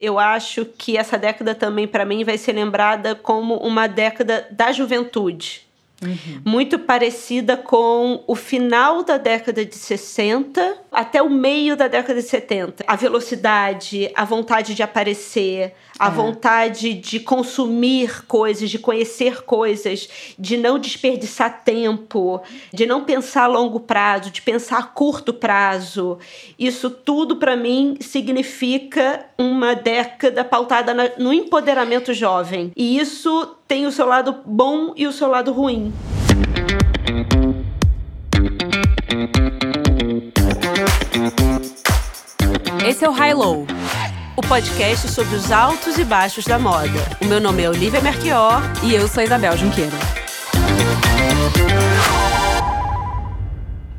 Eu acho que essa década também, para mim, vai ser lembrada como uma década da juventude. Uhum. Muito parecida com o final da década de 60 até o meio da década de 70. A velocidade, a vontade de aparecer, a é. vontade de consumir coisas, de conhecer coisas, de não desperdiçar tempo, de não pensar a longo prazo, de pensar a curto prazo. Isso tudo, para mim, significa uma década pautada no empoderamento jovem. E isso tem o seu lado bom e o seu lado ruim. Esse é o High Low, o podcast sobre os altos e baixos da moda. O meu nome é Olivia Merchior e eu sou Isabel Junqueira.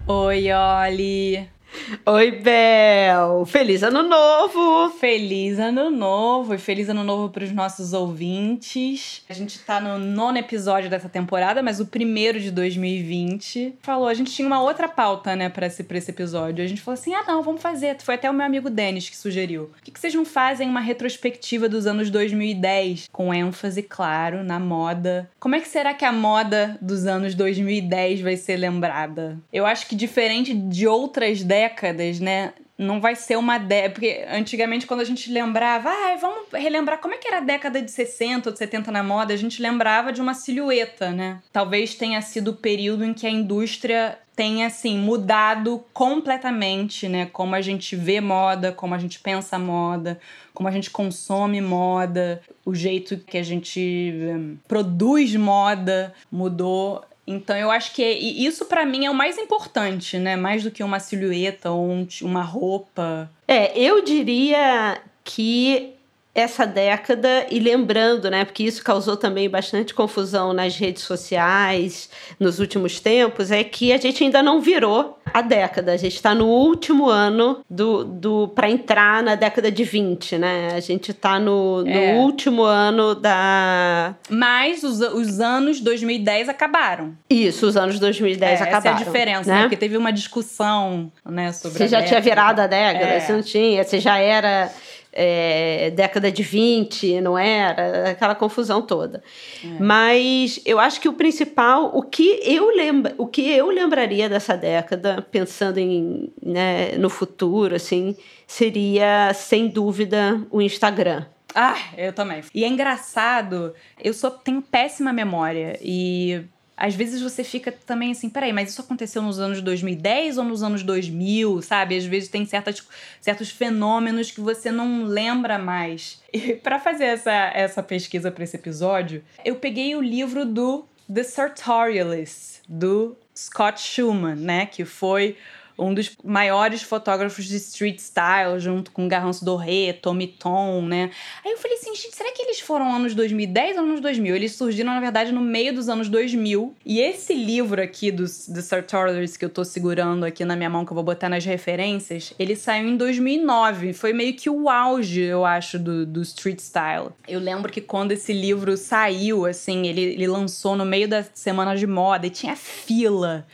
Oi, Oli! Oi, Bel! Feliz ano novo! Feliz ano novo e feliz ano novo para os nossos ouvintes. A gente tá no nono episódio dessa temporada, mas o primeiro de 2020. Falou, a gente tinha uma outra pauta, né, para esse, pra esse episódio. A gente falou assim: ah, não, vamos fazer. Foi até o meu amigo Denis que sugeriu. Por que, que vocês não fazem uma retrospectiva dos anos 2010? Com ênfase, claro, na moda. Como é que será que a moda dos anos 2010 vai ser lembrada? Eu acho que diferente de outras décadas, décadas, né? Não vai ser uma década. Porque antigamente, quando a gente lembrava, ah, vamos relembrar como é que era a década de 60 ou de 70 na moda, a gente lembrava de uma silhueta, né? Talvez tenha sido o período em que a indústria tenha assim mudado completamente, né? Como a gente vê moda, como a gente pensa moda, como a gente consome moda, o jeito que a gente um, produz moda mudou então eu acho que isso para mim é o mais importante, né? Mais do que uma silhueta ou um, uma roupa. É, eu diria que essa década e lembrando, né, porque isso causou também bastante confusão nas redes sociais nos últimos tempos, é que a gente ainda não virou a década. A gente está no último ano do, do para entrar na década de 20, né? A gente está no, no é. último ano da. Mas os, os anos 2010 acabaram. Isso, os anos 2010 é, acabaram. Essa é a diferença, né? né? Porque teve uma discussão, né, sobre. Você já década. tinha virado a década, é. você não tinha, você já era é, década de 20, não era? Aquela confusão toda. É. Mas eu acho que o principal, o que eu lembro, o que eu lembraria dessa década, pensando em, né, no futuro, assim, seria sem dúvida o Instagram. Ah, eu também. E é engraçado, eu só tenho péssima memória e às vezes você fica também assim, peraí, mas isso aconteceu nos anos 2010 ou nos anos 2000, sabe? Às vezes tem certas, certos fenômenos que você não lembra mais. E para fazer essa, essa pesquisa para esse episódio, eu peguei o livro do The Sartorialist, do Scott Schumann, né? Que foi um dos maiores fotógrafos de street style, junto com Garance Doré, Tommy Tom, né? Aí eu falei assim, gente, será que eles foram anos 2010 ou anos 2000? Eles surgiram, na verdade, no meio dos anos 2000. E esse livro aqui dos The Sartorials que eu tô segurando aqui na minha mão, que eu vou botar nas referências, ele saiu em 2009. Foi meio que o auge, eu acho, do, do street style. Eu lembro que quando esse livro saiu, assim, ele, ele lançou no meio da semana de moda e tinha fila.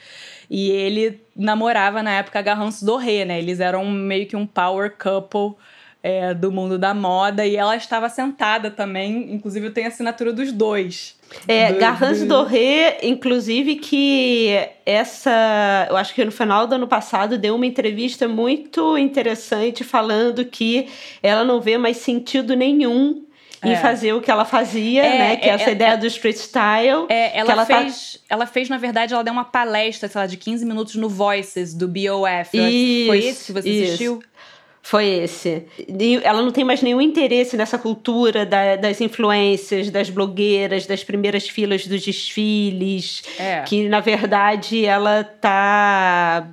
E ele namorava na época a Garance Doré, né? Eles eram meio que um power couple é, do mundo da moda e ela estava sentada também, inclusive tem a assinatura dos dois. É, do, Garance do... Doré, inclusive, que essa, eu acho que no final do ano passado deu uma entrevista muito interessante falando que ela não vê mais sentido nenhum em é. fazer o que ela fazia, é, né? Que é, essa é, ideia do street style. É, ela, ela, tá fez, tá... ela fez, na verdade, ela deu uma palestra, sei lá, de 15 minutos no Voices, do BOF. Isso, Foi esse que você isso. assistiu? Foi esse. Ela não tem mais nenhum interesse nessa cultura da, das influências, das blogueiras, das primeiras filas dos desfiles. É. Que, na verdade, ela tá.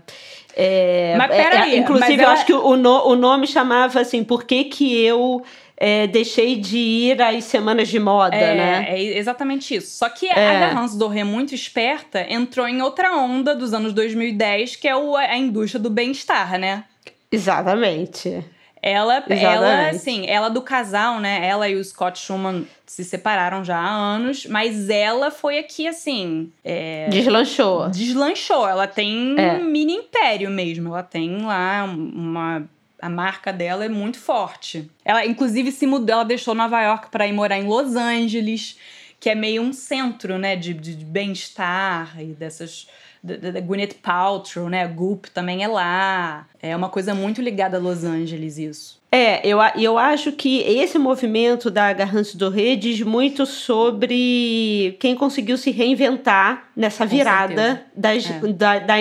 É, mas peraí. É, inclusive, eu acho que o, o nome chamava assim: Por que, que eu é, deixei de ir às semanas de moda, é, né? É exatamente isso. Só que é. a Hans Doré, muito esperta, entrou em outra onda dos anos 2010, que é o, a indústria do bem-estar, né? Exatamente. Ela, Exatamente. ela, assim, ela do casal, né? Ela e o Scott Schumann se separaram já há anos, mas ela foi aqui, assim. É... Deslanchou. Deslanchou. Ela tem é. um mini império mesmo. Ela tem lá uma a marca dela é muito forte. Ela, inclusive, se mudou, ela deixou Nova York para ir morar em Los Angeles, que é meio um centro, né, de, de bem-estar e dessas da, Gwyneth Paltrow, né? Goop também é lá. É uma coisa muito ligada a Los Angeles, isso. É, eu, eu acho que esse movimento da Garrance Doré diz muito sobre quem conseguiu se reinventar nessa virada das, é. da, da,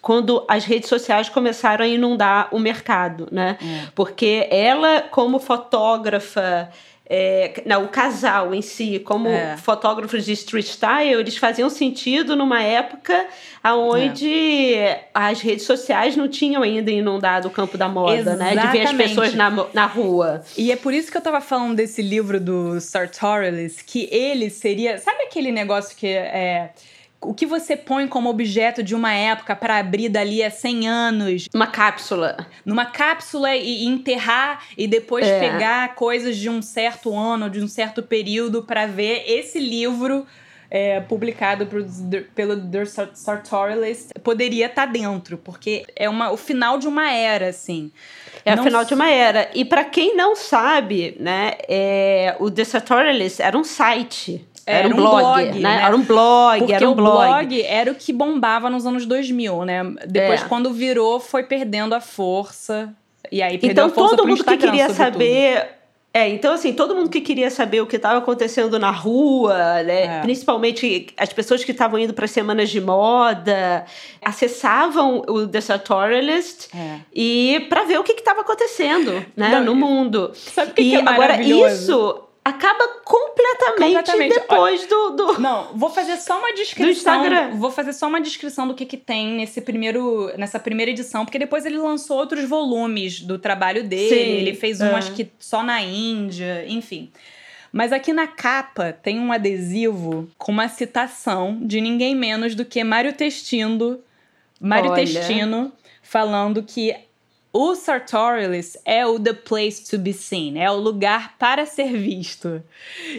quando as redes sociais começaram a inundar o mercado, né? É. Porque ela, como fotógrafa é, não, o casal em si, como é. fotógrafos de street style, eles faziam sentido numa época onde é. as redes sociais não tinham ainda inundado o campo da moda, Exatamente. né? De ver as pessoas na, na rua. E é por isso que eu tava falando desse livro do Sartorius, que ele seria. Sabe aquele negócio que é o que você põe como objeto de uma época para abrir dali a 100 anos. Uma cápsula. Numa cápsula e, enterrar e depois é. pegar coisas de um certo ano, de um certo período para ver esse livro. É, publicado por, pelo The Sartorialist poderia estar tá dentro, porque é uma, o final de uma era, assim. É não o final de uma era. E para quem não sabe, né, é, o The Sartorialist era um site era, um, blog, blog né? né? Era um blog, Porque era um blog. o blog era o que bombava nos anos 2000, né? Depois, é. quando virou, foi perdendo a força. E aí perdeu então, a força todo mundo que queria saber... É, então assim, todo mundo que queria saber o que estava acontecendo na rua, né? É. Principalmente as pessoas que estavam indo para semanas de moda, acessavam o The Sartorialist é. e para ver o que estava acontecendo, né, Não, no mundo. Sabe o que, e que é agora isso acaba completamente, completamente. depois do, do, Não, vou fazer só uma descrição. Vou fazer só uma descrição do que, que tem nesse primeiro, nessa primeira edição, porque depois ele lançou outros volumes do trabalho dele. Sim, ele fez um, é. acho que só na Índia, enfim. Mas aqui na capa tem um adesivo com uma citação de ninguém menos do que Mário Testindo, Mário Olha. Testino, falando que o Sartorialist é o the place to be seen, é o lugar para ser visto.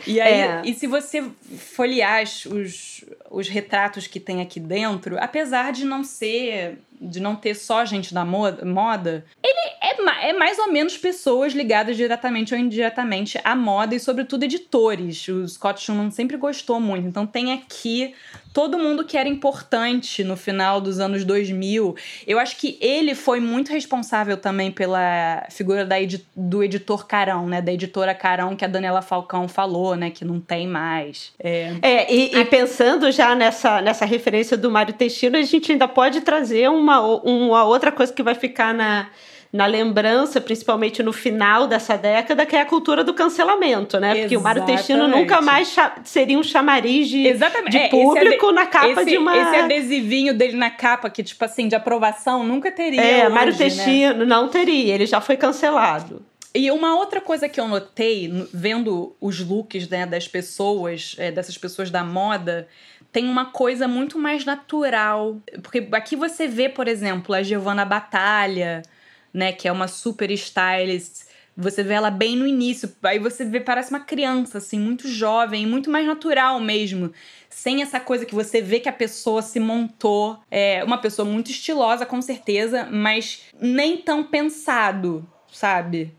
E aí, é. e se você folhear os, os retratos que tem aqui dentro, apesar de não ser de não ter só gente da moda, ele é, é mais ou menos pessoas ligadas diretamente ou indiretamente à moda e, sobretudo, editores. O Scott Schumann sempre gostou muito. Então, tem aqui todo mundo que era importante no final dos anos 2000. Eu acho que ele foi muito responsável também pela figura da edi do editor Carão, né? Da editora Carão, que a Daniela Falcão falou, né? Que não tem mais. É, é e, e pensando já nessa, nessa referência do Mário Testino, a gente ainda pode trazer uma, uma outra coisa que vai ficar na na lembrança, principalmente no final dessa década, que é a cultura do cancelamento, né? Porque o Mário Testino nunca mais seria um chamariz de, de é, público na capa esse, de uma. Esse adesivinho dele na capa, que, tipo assim, de aprovação, nunca teria. É, hoje, Mário? Testino né? não teria, ele já foi cancelado. E uma outra coisa que eu notei, vendo os looks né, das pessoas, é, dessas pessoas da moda, tem uma coisa muito mais natural. Porque aqui você vê, por exemplo, a Giovanna Batalha né? Que é uma super stylist. Você vê ela bem no início, aí você vê, parece uma criança, assim, muito jovem, muito mais natural mesmo. Sem essa coisa que você vê que a pessoa se montou. É uma pessoa muito estilosa, com certeza, mas nem tão pensado, sabe?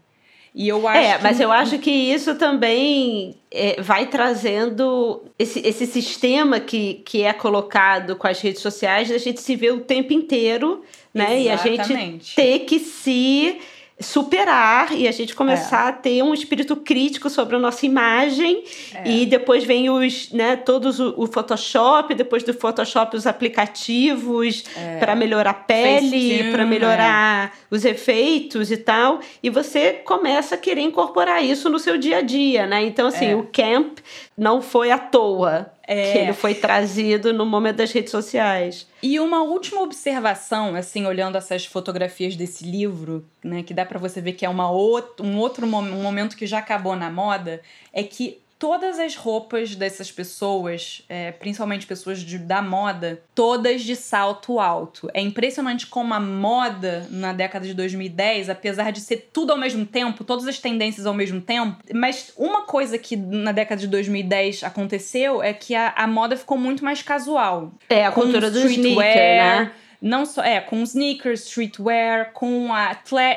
E eu acho é, mas eu acho que isso também é, vai trazendo esse, esse sistema que, que é colocado com as redes sociais, a gente se vê o tempo inteiro né? Exatamente. E a gente ter que se superar e a gente começar é. a ter um espírito crítico sobre a nossa imagem é. e depois vem os, né, todos o, o, Photoshop, depois do Photoshop os aplicativos é. para melhorar a pele, para melhorar é. os efeitos e tal, e você começa a querer incorporar isso no seu dia a dia, né? Então assim, é. o camp não foi à toa é. que ele foi trazido no momento das redes sociais. E uma última observação, assim, olhando essas fotografias desse livro, né, que dá para você ver que é uma um outro momento que já acabou na moda, é que todas as roupas dessas pessoas, é, principalmente pessoas de, da moda, todas de salto alto. É impressionante como a moda na década de 2010, apesar de ser tudo ao mesmo tempo, todas as tendências ao mesmo tempo, mas uma coisa que na década de 2010 aconteceu é que a, a moda ficou muito mais casual. É, a cultura do sneaker, né? Não só. É, com sneakers, streetwear, com a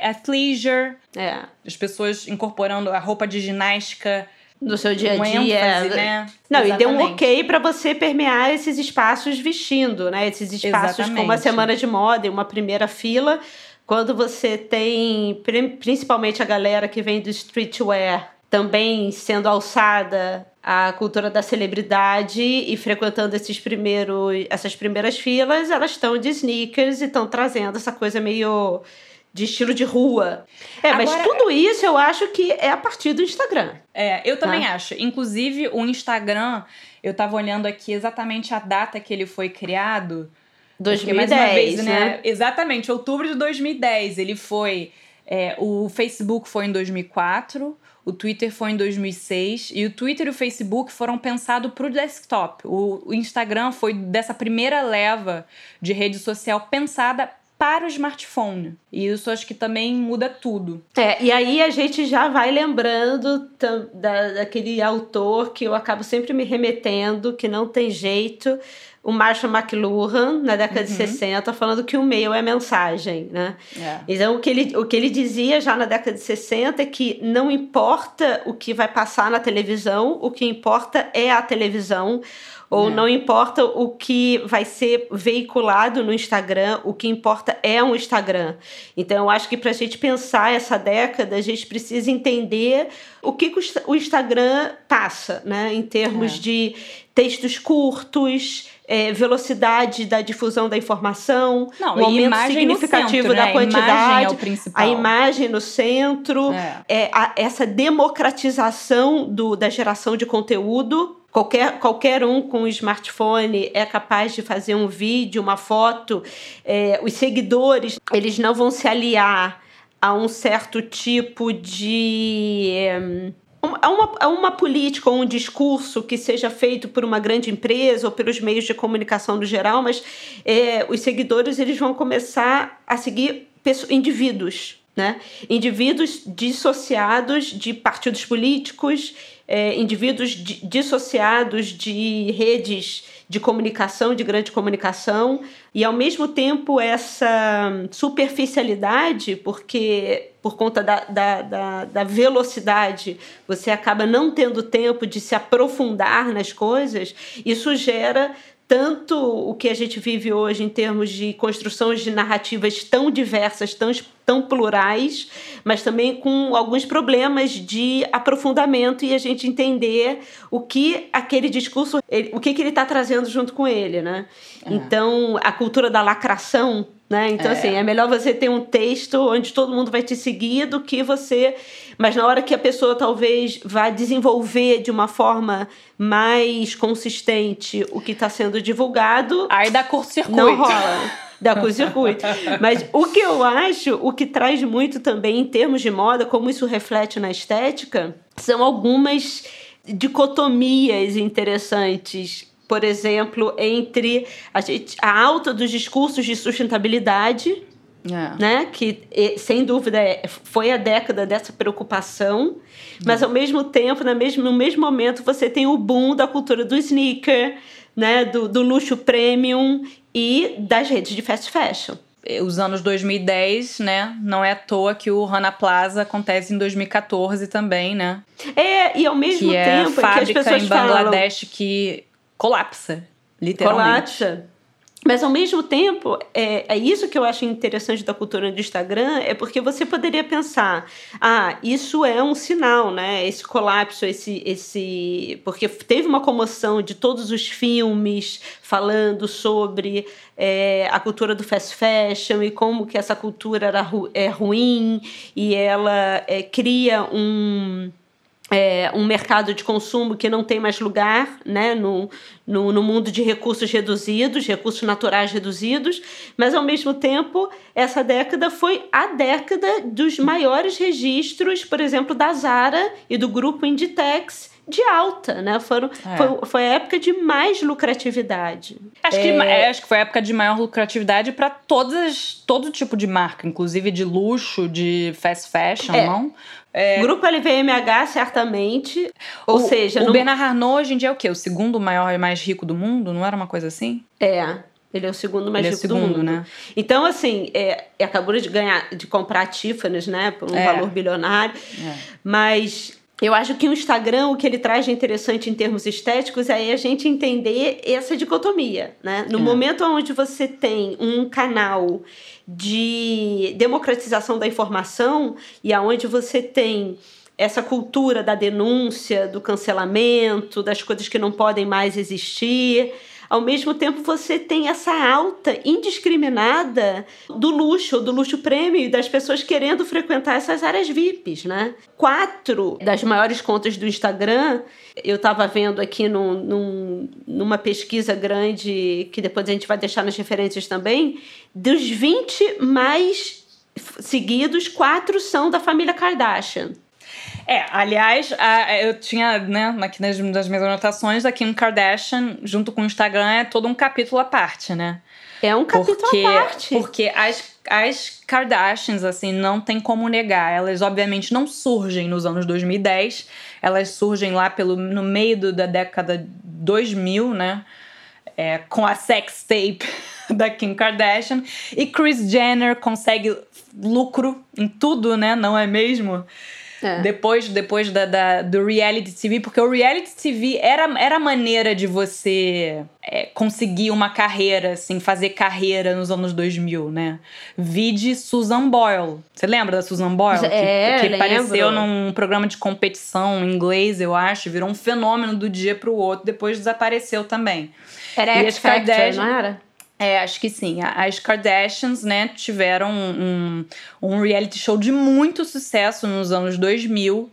athleisure. É. As pessoas incorporando a roupa de ginástica no seu dia a dia. ênfase, né? Não, e deu um Exatamente. ok para você permear esses espaços vestindo, né? Esses espaços como a Exatamente. semana de moda e uma primeira fila. Quando você tem, pri- principalmente a galera que vem do streetwear, também sendo alçada à cultura da celebridade e frequentando esses primeiros, essas primeiras filas, elas estão de sneakers e estão trazendo essa coisa meio de estilo de rua. É, mas Agora- tudo isso eu acho que é a partir do Instagram. É, eu também Tá. acho. Inclusive, o Instagram, eu tava olhando aqui exatamente a data que ele foi criado. Porque, 2010, mais uma vez, né? Exatamente, outubro de 2010. Ele foi. é, o Facebook foi em 2004, o Twitter foi em 2006, e o Twitter e o Facebook foram pensados para o desktop. O Instagram foi dessa primeira leva de rede social pensada para o smartphone. E isso acho que também muda tudo. É, e aí a gente já vai lembrando da, daquele autor que eu acabo sempre me remetendo, que não tem jeito, o Marshall McLuhan, na década de 60, falando que o e-mail é mensagem, né? Então, o que, ele, o que ele dizia já na década de 60 é que não importa o que vai passar na televisão, o que importa é a televisão, ou É. não importa o que vai ser veiculado no Instagram, o que importa é um Instagram. Então, eu acho que para a gente pensar essa década, a gente precisa entender o que, o Instagram passa, né? Em termos É. de textos curtos, é, velocidade da difusão da informação, Não, e aumento significativo centro, da né? A imagem quantidade, é o a imagem no centro, É. é, a- essa democratização do, da geração de conteúdo. Qualquer, qualquer um com um smartphone é capaz de fazer um vídeo, uma foto. É, os seguidores, eles não vão se aliar a um certo tipo de. A uma, a uma política ou um discurso que seja feito por uma grande empresa ou pelos meios de comunicação no geral, mas é, os seguidores eles vão começar a seguir indivíduos, né? Indivíduos dissociados de partidos políticos, é, indivíduos di- dissociados de redes de comunicação, de grande comunicação, e ao mesmo tempo essa superficialidade, porque por conta da, da, da, da velocidade você acaba não tendo tempo de se aprofundar nas coisas, isso gera tanto o que a gente vive hoje em termos de construção de narrativas tão diversas, tão, tão plurais, mas também com alguns problemas de aprofundamento e a gente entender o que aquele discurso, ele- o que, que ele está trazendo junto com ele, né? Então, a cultura da lacração, né? Então, É. assim, é melhor você ter um texto onde todo mundo vai te seguir do que você. Mas na hora que a pessoa talvez vá desenvolver de uma forma mais consistente o que está sendo divulgado, Aí dá curto-circuito. não rola. Da curto-circuito. Mas o que eu acho, o que traz muito também em termos de moda, como isso reflete na estética, são algumas dicotomias interessantes. Por exemplo, entre a, gente, a alta dos discursos de sustentabilidade, É. né? Que sem dúvida é- foi a década dessa preocupação, mas ao mesmo tempo, na mesmo, no mesmo momento, você tem o boom da cultura do sneaker, né? Do, do luxo premium e das redes de fast fashion. Os anos 2010, né? Não é à toa que o Rana Plaza acontece em 2014 também, né? É, e ao mesmo que é a tempo é que as fábrica pessoas em falam Bangladesh que colapsa, literalmente. colapsa. Mas ao mesmo tempo, é, é isso que eu acho interessante da cultura do Instagram, é porque você poderia pensar, ah, isso é um sinal, né? Esse colapso, esse, esse, porque teve uma comoção de todos os filmes falando sobre é, a cultura do fast fashion e como que essa cultura era ru é ruim e ela é, cria um é, um mercado de consumo que não tem mais lugar né, no, no, no mundo de recursos reduzidos, recursos naturais reduzidos, mas ao mesmo tempo essa década foi a década dos maiores registros, por exemplo, da Zara e do grupo Inditex de alta, né? Foram, É. foi, foi a época de mais lucratividade. Acho, que, É. é, acho que foi a época de maior lucratividade para todas todo tipo de marca, inclusive de luxo, de fast fashion, É. não? Grupo LVMH, certamente. Ou o, seja, o não- Bernard Arnault hoje em dia é o quê? O segundo maior e mais rico do mundo? Não era uma coisa assim? É. Ele é o segundo mais Ele é rico o segundo, do mundo. né? Então, assim, é, acabou de ganhar, de comprar a Tiffany's, né? Por um É. valor bilionário. É. Mas eu acho que o Instagram, o que ele traz de interessante em termos estéticos é a gente entender essa dicotomia, né? No É. momento onde você tem um canal de democratização da informação e aonde você tem essa cultura da denúncia, do cancelamento, das coisas que não podem mais existir. Ao mesmo tempo, você tem essa alta indiscriminada do luxo, do luxo prêmio e das pessoas querendo frequentar essas áreas VIPs, né? Quatro das maiores contas do Instagram, eu estava vendo aqui num, num- numa pesquisa grande, que depois a gente vai deixar nas referências também, dos 20 mais seguidos, quatro são da família Kardashian. É, aliás, a- eu tinha, né, aqui nas, nas minhas anotações, a Kim Kardashian, junto com o Instagram, é todo um capítulo à parte, né? É um capítulo porque, à parte. Porque as, as Kardashians, assim, não tem como negar. Elas, obviamente, não surgem nos anos 2010. Elas surgem lá pelo, no meio do- da década 2000, né? É, com a sex tape da Kim Kardashian. E Kris Jenner consegue lucro em tudo, né? Não é mesmo? É. Depois, depois da, da- do reality TV, porque o reality TV era, era a maneira de você é, conseguir uma carreira, assim, fazer carreira nos anos 2000, né? Vide Susan Boyle. Você lembra da Susan Boyle? Que- É, que, lembro. apareceu num programa de competição em inglês, eu acho, virou um fenômeno do dia pro outro, depois desapareceu também. Era E X Factor, Kardashian- não era? É, acho que sim. As Kardashians, né, tiveram um, um reality show de muito sucesso nos anos 2000.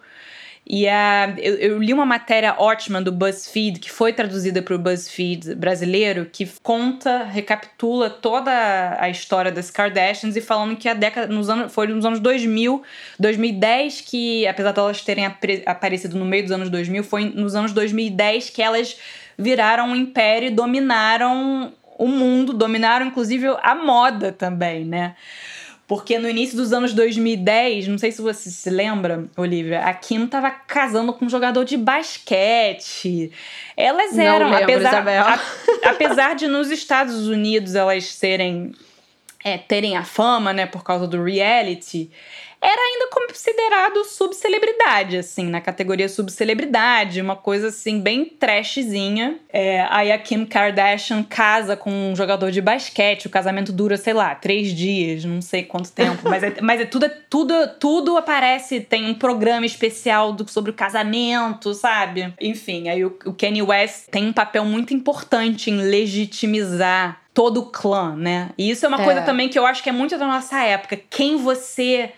E a, eu, eu li uma matéria ótima do BuzzFeed, que foi traduzida para o BuzzFeed brasileiro, que conta, recapitula toda a história das Kardashians e falando que a década, nos anos, foi nos anos 2000, 2010, que apesar de elas terem apre- aparecido no meio dos anos 2000, foi nos anos 2010 que elas viraram um império e dominaram o mundo, dominaram inclusive a moda também, né? Porque no início dos anos 2010, não sei se você se lembra, Olivia, a Kim tava casando com um jogador de basquete. Elas eram, lembro, apesar, a- apesar de nos Estados Unidos elas serem é, terem a fama, né, por causa do reality, era ainda considerado subcelebridade, assim, na categoria subcelebridade, uma coisa assim, bem trashzinha. É, aí a Kim Kardashian casa com um jogador de basquete, o casamento dura, sei lá, três dias, não sei quanto tempo, mas é, mas é tudo, tudo, tudo aparece, tem um programa especial do- sobre o casamento, sabe? Enfim, aí o, o Kanye West tem um papel muito importante em legitimizar todo o clã, né? E isso é uma É. coisa também que eu acho que é muito da nossa época. Quem você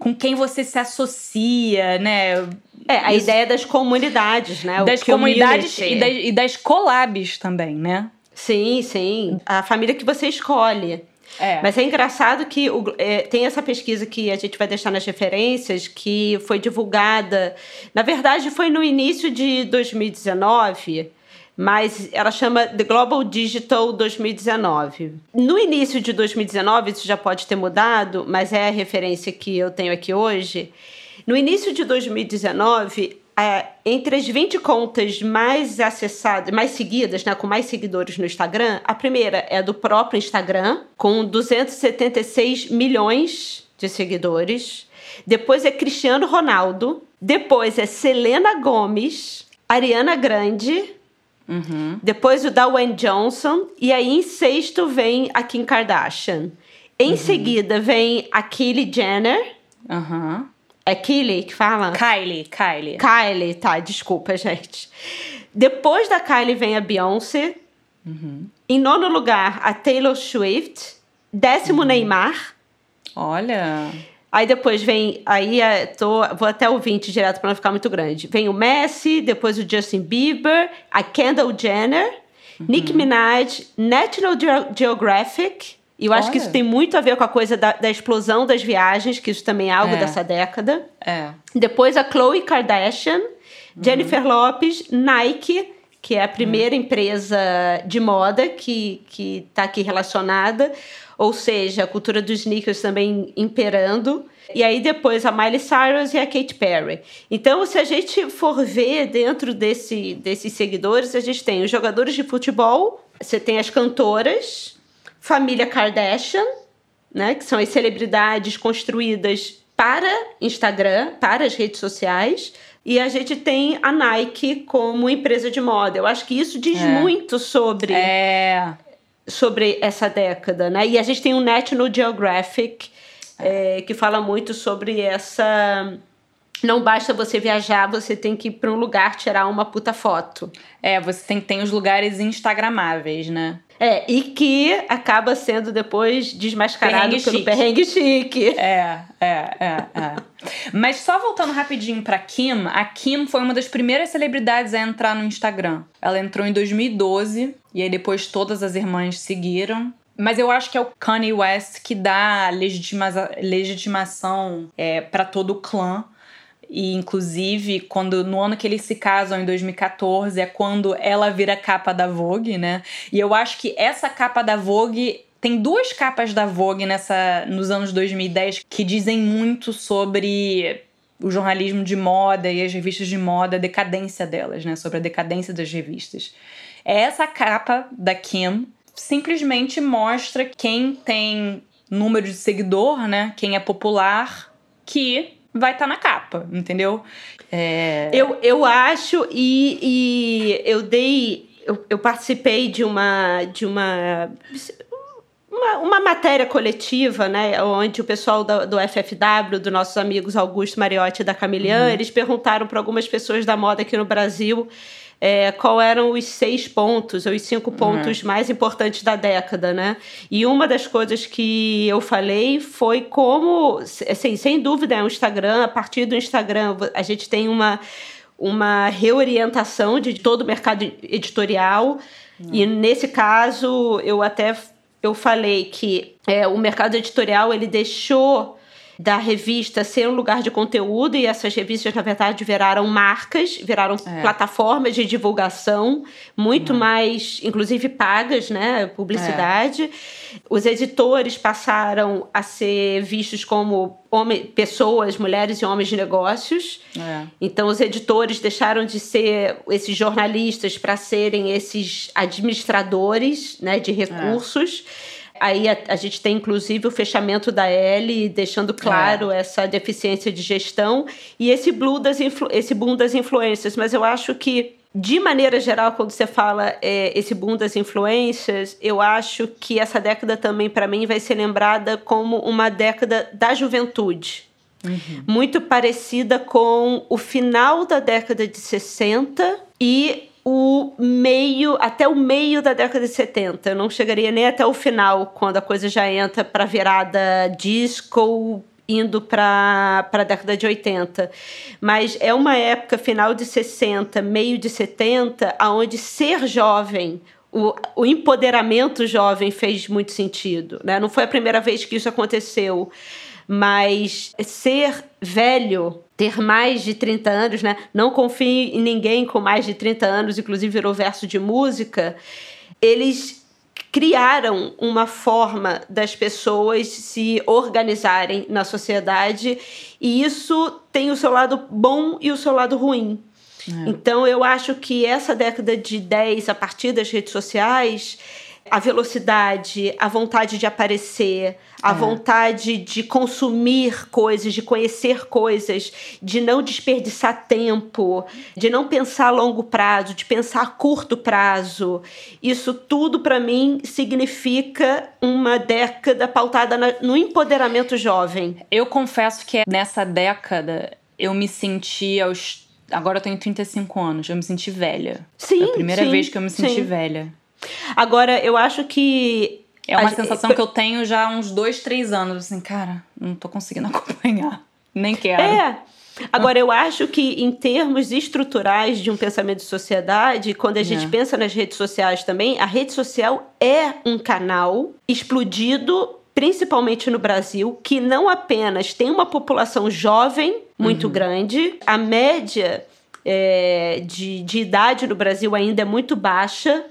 com quem você se associa, né? É, a Isso. ideia das comunidades, né? O das comunidades e das, e das collabs também, né? Sim, sim. A família que você escolhe. É. Mas é engraçado que o- é, tem essa pesquisa que a gente vai deixar nas referências, que foi divulgada. Na verdade, foi no início de 2019, mas ela chama The Global Digital 2019. No início de 2019, isso já pode ter mudado, mas é a referência que eu tenho aqui hoje. No início de 2019, é, entre as 20 contas mais acessadas, mais seguidas, né, com mais seguidores no Instagram, a primeira é do próprio Instagram, com 276 milhões de seguidores. Depois é Cristiano Ronaldo. Depois é Selena Gomes, Ariana Grande. Depois o Dwayne Johnson. E aí em sexto vem a Kim Kardashian. Em seguida vem a Kylie Jenner. Aham. É Kylie que fala? Kylie, Kylie. Kylie, tá, desculpa, gente. Depois da Kylie vem a Beyoncé. Em nono lugar, a Taylor Swift. Décimo, Neymar. Olha. Aí depois vem. Aí é, tô, vou até o 20 direto para não ficar muito grande. Vem o Messi, depois o Justin Bieber, a Kendall Jenner, Nicki Minaj, National Geo- Geographic. E eu acho que Olha. isso tem muito a ver com a coisa da, da explosão das viagens, que isso também é algo É. dessa década. É. Depois a Khloe Kardashian, Jennifer Lopes, Nike, que é a primeira empresa de moda que, que tá aqui relacionada. Ou seja, a cultura dos sneakers também imperando. E aí depois a Miley Cyrus e a Katy Perry. Então, se a gente for ver dentro desse, desses seguidores, a gente tem os jogadores de futebol, você tem as cantoras, família Kardashian, né, que são as celebridades construídas para Instagram, para as redes sociais. E a gente tem a Nike como empresa de moda. Eu acho que isso diz é. muito sobre é. Sobre essa década, né? E a gente tem um National Geographic é, que fala muito sobre essa não basta você viajar, você tem que ir para um lugar tirar uma puta foto. É, você tem, tem os lugares instagramáveis, né? É, e que acaba sendo depois desmascarado perrengue pelo chique. perrengue chique. É, é, é, é. Mas só voltando rapidinho pra Kim, a Kim foi uma das primeiras celebridades a entrar no Instagram. Ela entrou em 2012 e aí depois todas as irmãs seguiram. Mas eu acho que é o Kanye West que dá legitima legitimação é, para todo o clã. E, inclusive, quando no ano que eles se casam, em 2014, é quando ela vira capa da Vogue, né? E eu acho que essa capa da Vogue tem duas capas da Vogue nessa nos anos 2010 que dizem muito sobre o jornalismo de moda e as revistas de moda, a decadência delas, né? Sobre a decadência das revistas. É essa capa da Kim simplesmente mostra quem tem número de seguidor, né? Quem é popular, que vai estar tá na capa, entendeu? É... Eu, eu acho, e, e eu dei. Eu, eu participei de uma. de uma uma, uma, matéria coletiva, né, onde o pessoal do, do FFW, dos nossos amigos Augusto Mariotti e da Camilian, uhum. eles perguntaram para algumas pessoas da moda aqui no Brasil é, qual eram os seis pontos, ou os cinco pontos uhum. mais importantes da década, né? E uma das coisas que eu falei foi como, assim, sem dúvida, é o Instagram, a partir do Instagram, a gente tem uma, uma reorientação de todo o mercado editorial. Uhum. E nesse caso, eu até eu falei que é, o mercado editorial ele deixou da revista ser um lugar de conteúdo e essas revistas, na verdade, viraram marcas, viraram é. plataformas de divulgação, muito uhum. mais, inclusive, pagas, né? Publicidade. É. Os editores passaram a ser vistos como homem, pessoas, mulheres e homens de negócios. É. Então, os editores deixaram de ser esses jornalistas para serem esses administradores né, de recursos. Aí a, a, gente tem inclusive o fechamento da L, deixando claro é. essa deficiência de gestão e esse, blue das esse boom das influências. Mas eu acho que, de maneira geral, quando você fala é, esse boom das influências, eu acho que essa década também, para mim, vai ser lembrada como uma década da juventude. Uhum. Muito parecida com o final da década de 60 e o meio, até o meio da década de 70. Eu não chegaria nem até o final, quando a coisa já entra para virada disco, indo para a década de 80. Mas é uma época, final de 60, meio de 70, onde ser jovem, o, o empoderamento jovem fez muito sentido. Né? Não foi a primeira vez que isso aconteceu. Mas ser velho, ter mais de 30 anos, né? Não confie em ninguém com mais de 30 anos, inclusive virou verso de música. Eles criaram uma forma das pessoas se organizarem na sociedade e isso tem o seu lado bom e o seu lado ruim. É. Então eu acho que essa década de 10, a partir das redes sociais, a velocidade, a vontade de aparecer, a é. vontade de consumir coisas, de conhecer coisas, de não desperdiçar tempo, de não pensar a longo prazo, de pensar a curto prazo. Isso tudo para mim significa uma década pautada no empoderamento jovem. Eu confesso que nessa década eu me senti aos Agora eu tenho 35 anos, eu me senti velha. Sim. Foi a primeira sim, vez que eu me senti sim. velha. Agora, eu acho que. É uma a, sensação que eu tenho já há uns dois, três anos. Assim, cara, não tô conseguindo acompanhar. Nem quero. É. Agora, eu acho que em termos estruturais de um pensamento de sociedade, quando a gente é. pensa nas redes sociais também, a rede social é um canal explodido, principalmente no Brasil, que não apenas tem uma população jovem muito uhum. grande, a média é, de, de idade no Brasil ainda é muito baixa.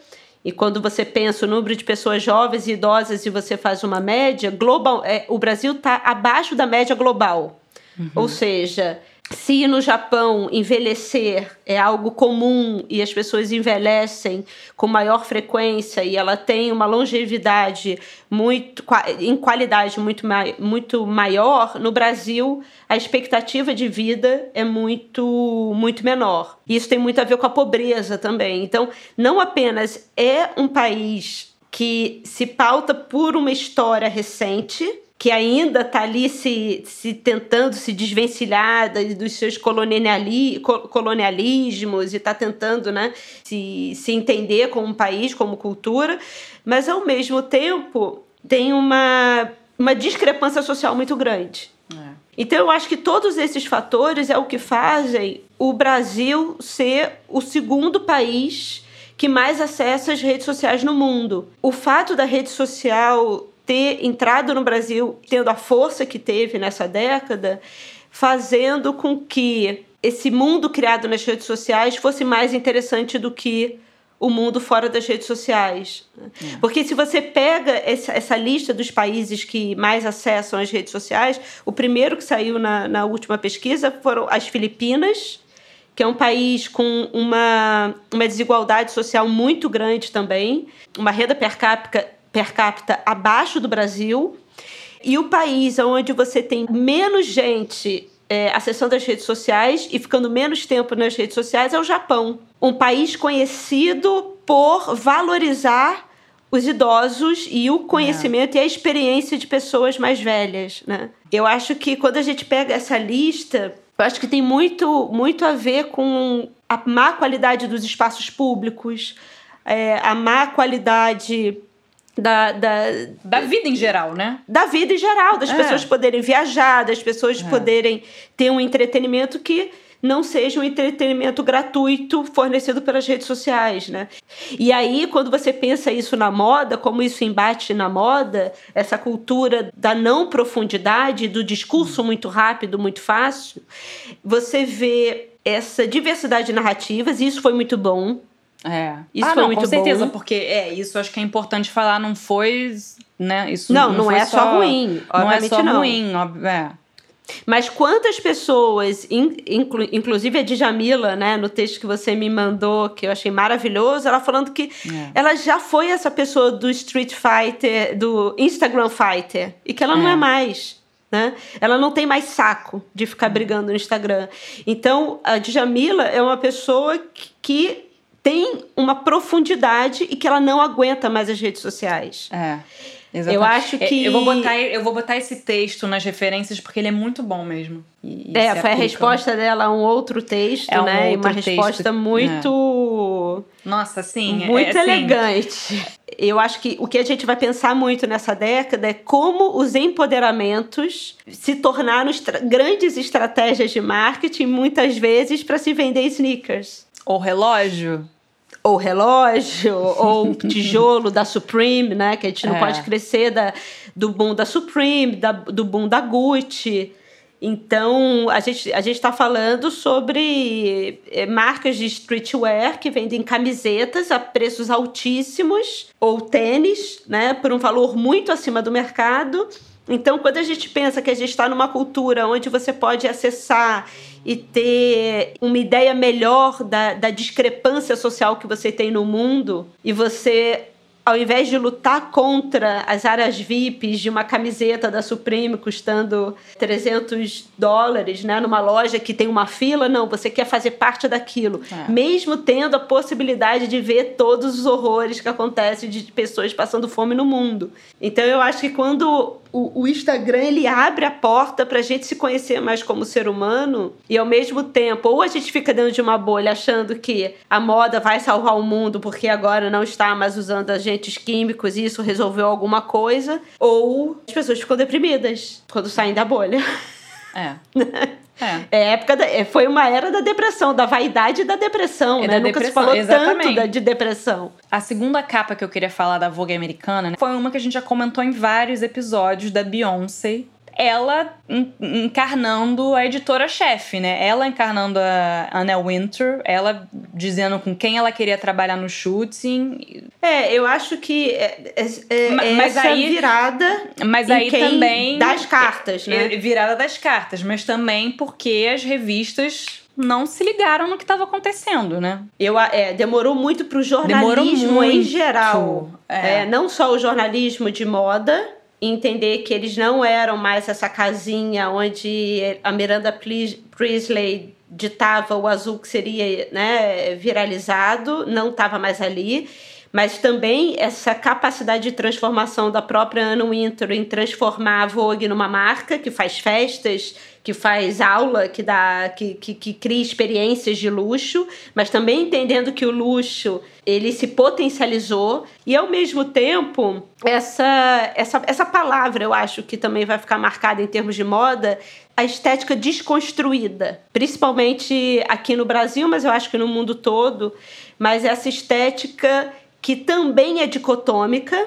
E quando você pensa o número de pessoas jovens e idosas e você faz uma média, global, é, o Brasil está abaixo da média global. Uhum. Ou seja, se no Japão envelhecer é algo comum e as pessoas envelhecem com maior frequência e ela tem uma longevidade muito em qualidade muito, muito maior, no Brasil a expectativa de vida é muito muito menor. Isso tem muito a ver com a pobreza também. Então, não apenas é um país que se pauta por uma história recente, que ainda está ali se, se tentando se desvencilhar dos seus coloniali, colonialismos e está tentando né, se, se entender como um país, como cultura, mas ao mesmo tempo tem uma, uma discrepância social muito grande. É. Então eu acho que todos esses fatores é o que fazem o Brasil ser o segundo país que mais acessa as redes sociais no mundo. O fato da rede social ter entrado no Brasil tendo a força que teve nessa década, fazendo com que esse mundo criado nas redes sociais fosse mais interessante do que o mundo fora das redes sociais. É. Porque se você pega essa, essa, lista dos países que mais acessam as redes sociais, o primeiro que saiu na, na última pesquisa foram as Filipinas, que é um país com uma, uma desigualdade social muito grande também, uma renda per capita per capita abaixo do Brasil. E o país onde você tem menos gente é, acessando as redes sociais e ficando menos tempo nas redes sociais é o Japão. Um país conhecido por valorizar os idosos e o conhecimento é. e a experiência de pessoas mais velhas, né? Eu acho que quando a gente pega essa lista, eu acho que tem muito, muito a ver com a má qualidade dos espaços públicos, é, a má qualidade da, da, da vida em geral, né? Da vida em geral, das é. pessoas poderem viajar, das pessoas é. poderem ter um entretenimento que não seja um entretenimento gratuito fornecido pelas redes sociais, né? E aí, quando você pensa isso na moda, como isso embate na moda, essa cultura da não profundidade, do discurso muito rápido, muito fácil, você vê essa diversidade de narrativas, e isso foi muito bom. É. Isso ah, foi não, muito com certeza, bom. porque é, isso acho que é importante falar, não foi, né, isso Não, não, não é só, só ruim, não é só não. ruim, óbvio, é. Mas quantas pessoas, inclu, inclusive a Djamila, né, no texto que você me mandou, que eu achei maravilhoso, ela falando que é. ela já foi essa pessoa do Street Fighter, do Instagram Fighter, e que ela é. não é mais. Né? Ela não tem mais saco de ficar é. brigando no Instagram. Então, a Djamila é uma pessoa que tem uma profundidade e que ela não aguenta mais as redes sociais. É. Exatamente. Eu acho é, que. Eu vou, botar, eu vou botar esse texto nas referências porque ele é muito bom mesmo. E, é, foi a resposta dela a um outro texto, é um né? Outro uma texto. resposta muito. É. Nossa, sim. É, muito é, elegante. Eu acho que o que a gente vai pensar muito nessa década é como os empoderamentos se tornaram estra grandes estratégias de marketing, muitas vezes, para se vender sneakers. Ou relógio. Ou relógio, ou tijolo da Supreme, né? Que a gente não é. pode crescer da, do boom da Supreme, da, do boom da Gucci. Então, a gente a está falando sobre eh, marcas de streetwear que vendem camisetas a preços altíssimos, ou tênis, né, por um valor muito acima do mercado. Então, quando a gente pensa que a gente está numa cultura onde você pode acessar e ter uma ideia melhor da, da discrepância social que você tem no mundo e você ao invés de lutar contra as áreas VIPs de uma camiseta da Supreme custando 300 dólares, né, numa loja que tem uma fila, não, você quer fazer parte daquilo, é. mesmo tendo a possibilidade de ver todos os horrores que acontecem de pessoas passando fome no mundo. Então eu acho que quando o, o Instagram ele abre a porta para a gente se conhecer mais como ser humano e ao mesmo tempo, ou a gente fica dentro de uma bolha achando que a moda vai salvar o mundo porque agora não está mais usando agentes químicos e isso resolveu alguma coisa, ou as pessoas ficam deprimidas quando saem da bolha. É. É. é época da, é, foi uma era da depressão, da vaidade e da depressão, é né? Da Nunca depressão, se falou exatamente. tanto da, de depressão. A segunda capa que eu queria falar da Vogue americana né, foi uma que a gente já comentou em vários episódios da Beyoncé, ela encarnando a editora-chefe, né? Ela encarnando a Anna Winter, ela dizendo com quem ela queria trabalhar no shooting, É, eu acho que é, é, é mas essa aí, virada mas aí também das cartas, né? Virada das cartas, mas também porque as revistas não se ligaram no que estava acontecendo, né? Eu, é, demorou muito para o jornalismo muito. em geral. É. É, não só o jornalismo de moda, entender que eles não eram mais essa casinha onde a Miranda Priestley ditava o azul que seria né, viralizado, não estava mais ali mas também essa capacidade de transformação da própria Anna Wintour em transformar a Vogue numa marca que faz festas, que faz aula, que dá, que, que, que cria experiências de luxo, mas também entendendo que o luxo ele se potencializou. E ao mesmo tempo essa, essa, essa palavra eu acho que também vai ficar marcada em termos de moda a estética desconstruída, principalmente aqui no Brasil, mas eu acho que no mundo todo, mas essa estética que também é dicotômica.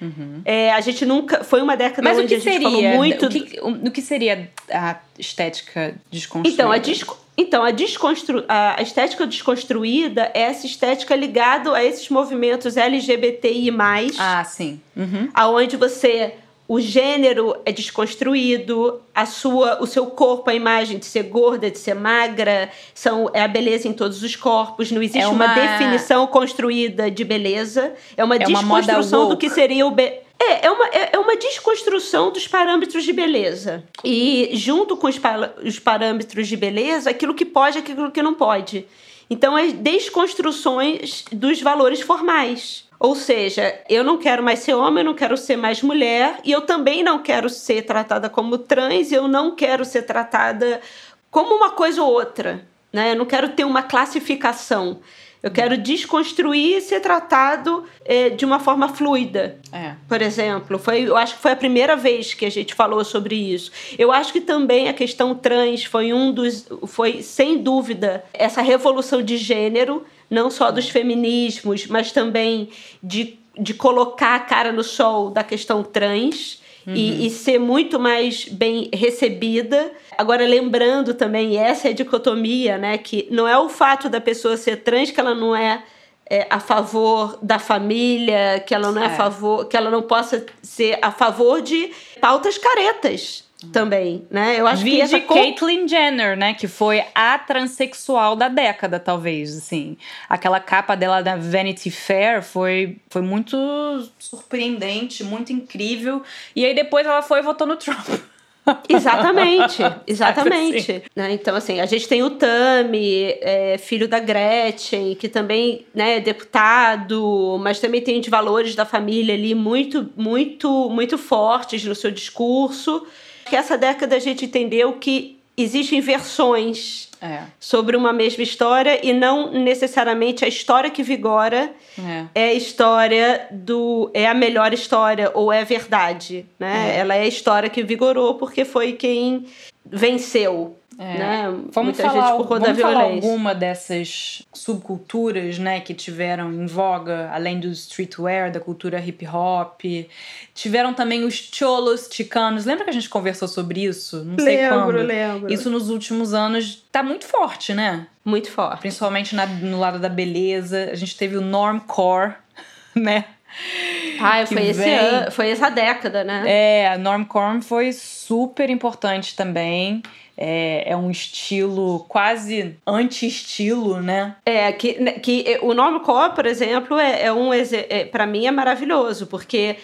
Uhum. É, a gente nunca. Foi uma década Mas onde o que a gente seria, falou muito. O que, o, o que seria a estética desconstruída? Então, a, disco, então a, desconstru, a estética desconstruída é essa estética ligada a esses movimentos LGBTI. Ah, sim. Uhum. Aonde você o gênero é desconstruído, a sua, o seu corpo, a imagem de ser gorda, de ser magra, são, é a beleza em todos os corpos, não existe é uma... uma... definição construída de beleza, é uma é desconstrução uma do que seria o be... É, é uma, é, é uma desconstrução dos parâmetros de beleza. E junto com os, pa os parâmetros de beleza, aquilo que pode e aquilo que não pode. Então, as desconstruções dos valores formais. Ou seja, eu não quero mais ser homem, eu não quero ser mais mulher, e eu também não quero ser tratada como trans, eu não quero ser tratada como uma coisa ou outra. Né? Eu não quero ter uma classificação. Eu quero desconstruir e ser tratado é, de uma forma fluida. É. Por exemplo, foi, eu acho que foi a primeira vez que a gente falou sobre isso. Eu acho que também a questão trans foi um dos. foi, sem dúvida, essa revolução de gênero não só dos feminismos, mas também de, de colocar a cara no sol da questão trans. Uhum. E, e, ser muito mais bem recebida. Agora, lembrando também, essa é a dicotomia, né? Que não é o fato da pessoa ser trans que ela não é, é a favor da família, que ela não é, é a favor, que ela não possa ser a favor de pautas caretas também, né? Eu acho Vide que essa Caitlyn Jenner, né, que foi a transexual da década, talvez, assim. Aquela capa dela da Vanity Fair foi, foi muito surpreendente, muito incrível. E aí depois ela foi e votou no Trump. Exatamente, exatamente. Assim. Né? Então, assim, a gente tem o Tami, é, filho da Gretchen, que também né, é deputado, mas também tem de valores da família ali muito, muito, muito fortes no seu discurso que essa década a gente entendeu que existem versões é. sobre uma mesma história e não necessariamente a história que vigora é. é, a história do é a melhor história ou é verdade, né? É. Ela é a história que vigorou porque foi quem venceu. É. Né? Vamos Muita falar, gente por conta vamos falar alguma dessas subculturas, né, que tiveram em voga, além do streetwear, da cultura hip hop. Tiveram também os cholos chicanos. Lembra que a gente conversou sobre isso? Não sei lembro, quando. Lembro. Isso nos últimos anos tá muito forte, né? Muito forte. Principalmente na, no lado da beleza. A gente teve o normcore, né? Ah, foi, esse vem... ano, foi essa década, né? É, a normcore foi super importante também. É, é um estilo quase anti-estilo, né? É, que, né, que o nome Core, por exemplo, é, é um é, para mim é maravilhoso, porque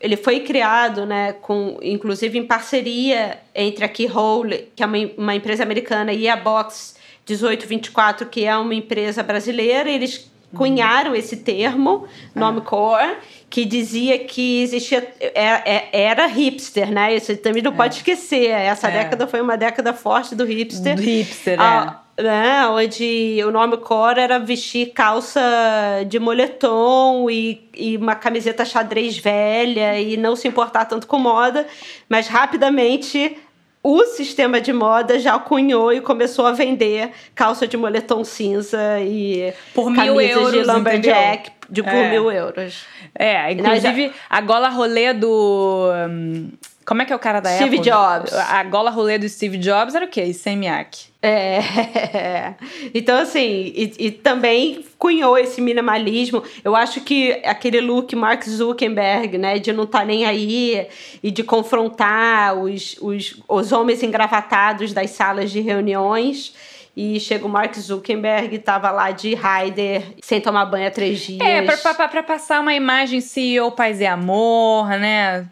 ele foi criado, né, com, inclusive em parceria entre a Keyhole, que é uma, uma empresa americana, e a Box 1824, que é uma empresa brasileira. Eles cunharam esse termo, nome core, que dizia que existia era, é, é, era hipster, né? Isso também não é. pode esquecer. Essa é. década foi uma década forte do hipster. Do hipster, ah, é. Né, onde o nome core era vestir calça de moletom e, e uma camiseta xadrez velha e não se importar tanto com moda, mas rapidamente o sistema de moda já cunhou e começou a vender calça de moletom cinza e por mil euros, de lumberjack de por é. mil euros. É, inclusive já... a gola rolê do. Como é que é o cara da Steve Apple? Jobs. A gola rolê do Steve Jobs era o quê? Isemiak. É. Então, assim, e, e, também cunhou esse minimalismo. Eu acho que aquele look Mark Zuckerberg, né, de não estar tá nem aí e de confrontar os, os, os homens engravatados das salas de reuniões. E chega o Mark Zuckerberg, tava lá de Raider, sem tomar banho há três dias. É, pra, pra, pra passar uma imagem CEO paz e amor, né?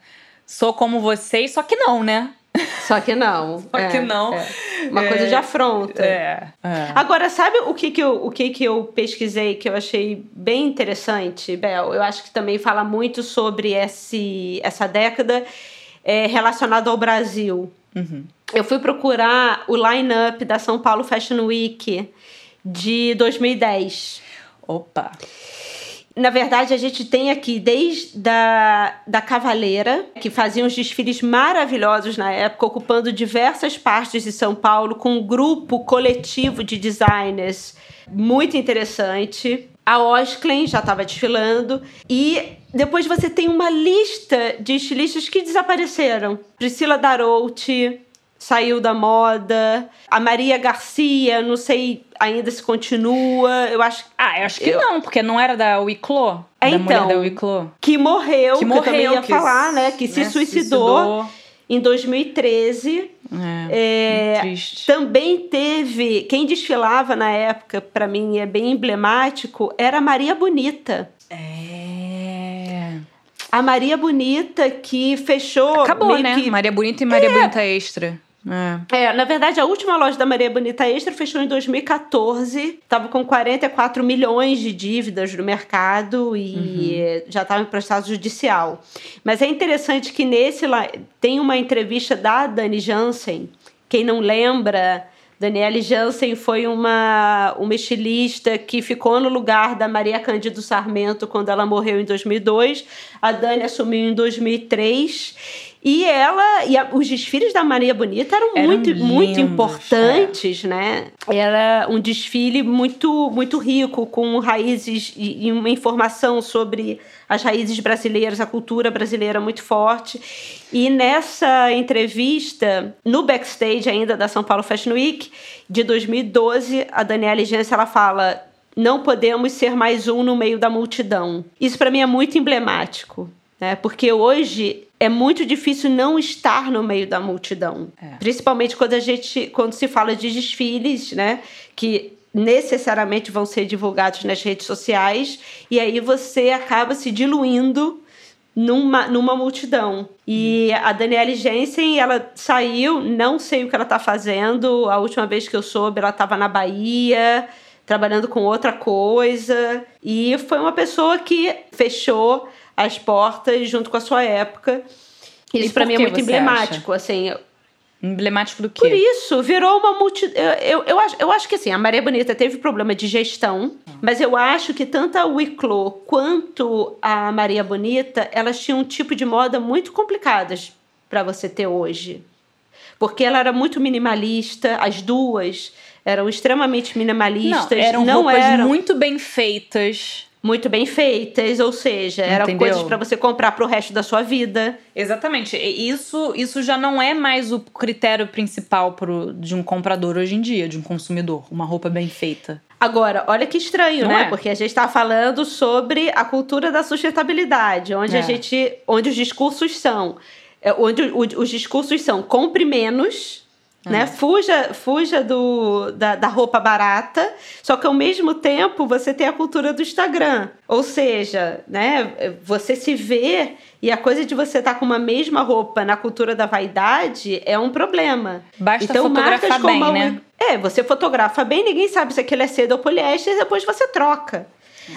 Sou como vocês, só que não, né? Só que não. Só é, que não. É. Uma é, coisa de afronta. É, é. Agora, sabe o que, que, eu, o que, que eu pesquisei que eu achei bem interessante, Bel? Eu acho que também fala muito sobre esse, essa década é, relacionada ao Brasil. Uhum. Eu fui procurar o line-up da São Paulo Fashion Week de 2010. Opa! Na verdade, a gente tem aqui desde da, da Cavaleira, que fazia uns desfiles maravilhosos na época, ocupando diversas partes de São Paulo, com um grupo coletivo de designers muito interessante. A Osklen já estava desfilando. E depois você tem uma lista de estilistas que desapareceram. Priscila Darouti, saiu da moda. A Maria Garcia, não sei ainda se continua. Eu acho Ah, eu acho que eu... não, porque não era da Wiclo. É, da então, da Wiclo. Que morreu, que, que morreu, eu também ia que falar, né? Que se né, suicidou, suicidou, em 2013. É, é triste. Também teve. Quem desfilava na época, para mim é bem emblemático, era a Maria Bonita. É. A Maria Bonita que fechou. Acabou, né? Que... Maria Bonita e Maria é. Bonita Extra. É. é. na verdade, a última loja da Maria Bonita Extra fechou em 2014. Tava com 44 milhões de dívidas no mercado e uhum. já estava em processo judicial. Mas é interessante que nesse lá tem uma entrevista da Dani Jansen. Quem não lembra, Daniele Jansen foi uma, uma estilista que ficou no lugar da Maria Cândido Sarmento quando ela morreu em 2002. A Dani assumiu em 2003. E ela e a, os desfiles da Maria Bonita eram, eram muito lindos, muito importantes, é. né? Era um desfile muito muito rico com raízes e, e uma informação sobre as raízes brasileiras, a cultura brasileira muito forte. E nessa entrevista, no backstage ainda da São Paulo Fashion Week de 2012, a Daniela Gência ela fala: "Não podemos ser mais um no meio da multidão". Isso para mim é muito emblemático, né? Porque hoje é muito difícil não estar no meio da multidão. É. Principalmente quando a gente quando se fala de desfiles, né, que necessariamente vão ser divulgados nas redes sociais e aí você acaba se diluindo numa, numa multidão. E a Danielle Jensen, ela saiu, não sei o que ela está fazendo. A última vez que eu soube, ela estava na Bahia, trabalhando com outra coisa. E foi uma pessoa que fechou as portas junto com a sua época. Isso para mim é muito emblemático, acha? assim. Emblemático do quê? Por isso, virou uma multi... Eu, eu, eu, acho, eu acho que assim, a Maria Bonita teve problema de gestão, mas eu acho que tanto a Wicklow quanto a Maria Bonita, elas tinham um tipo de moda muito complicadas para você ter hoje. Porque ela era muito minimalista, as duas eram extremamente minimalistas. Não, eram não roupas eram... muito bem feitas muito bem feitas, ou seja, eram Entendeu? coisas para você comprar para o resto da sua vida. Exatamente. Isso, isso já não é mais o critério principal pro, de um comprador hoje em dia, de um consumidor, uma roupa bem feita. Agora, olha que estranho, não né? É? Porque a gente está falando sobre a cultura da sustentabilidade, onde é. a gente, onde os discursos são, é, onde os discursos são compre menos né? É. Fuja, fuja do, da, da roupa barata, só que ao mesmo tempo você tem a cultura do Instagram. Ou seja, né, você se vê e a coisa de você estar tá com uma mesma roupa na cultura da vaidade é um problema. Basta então, fotografar bem, né? É, você fotografa bem, ninguém sabe se aquilo é seda ou poliéster, e depois você troca.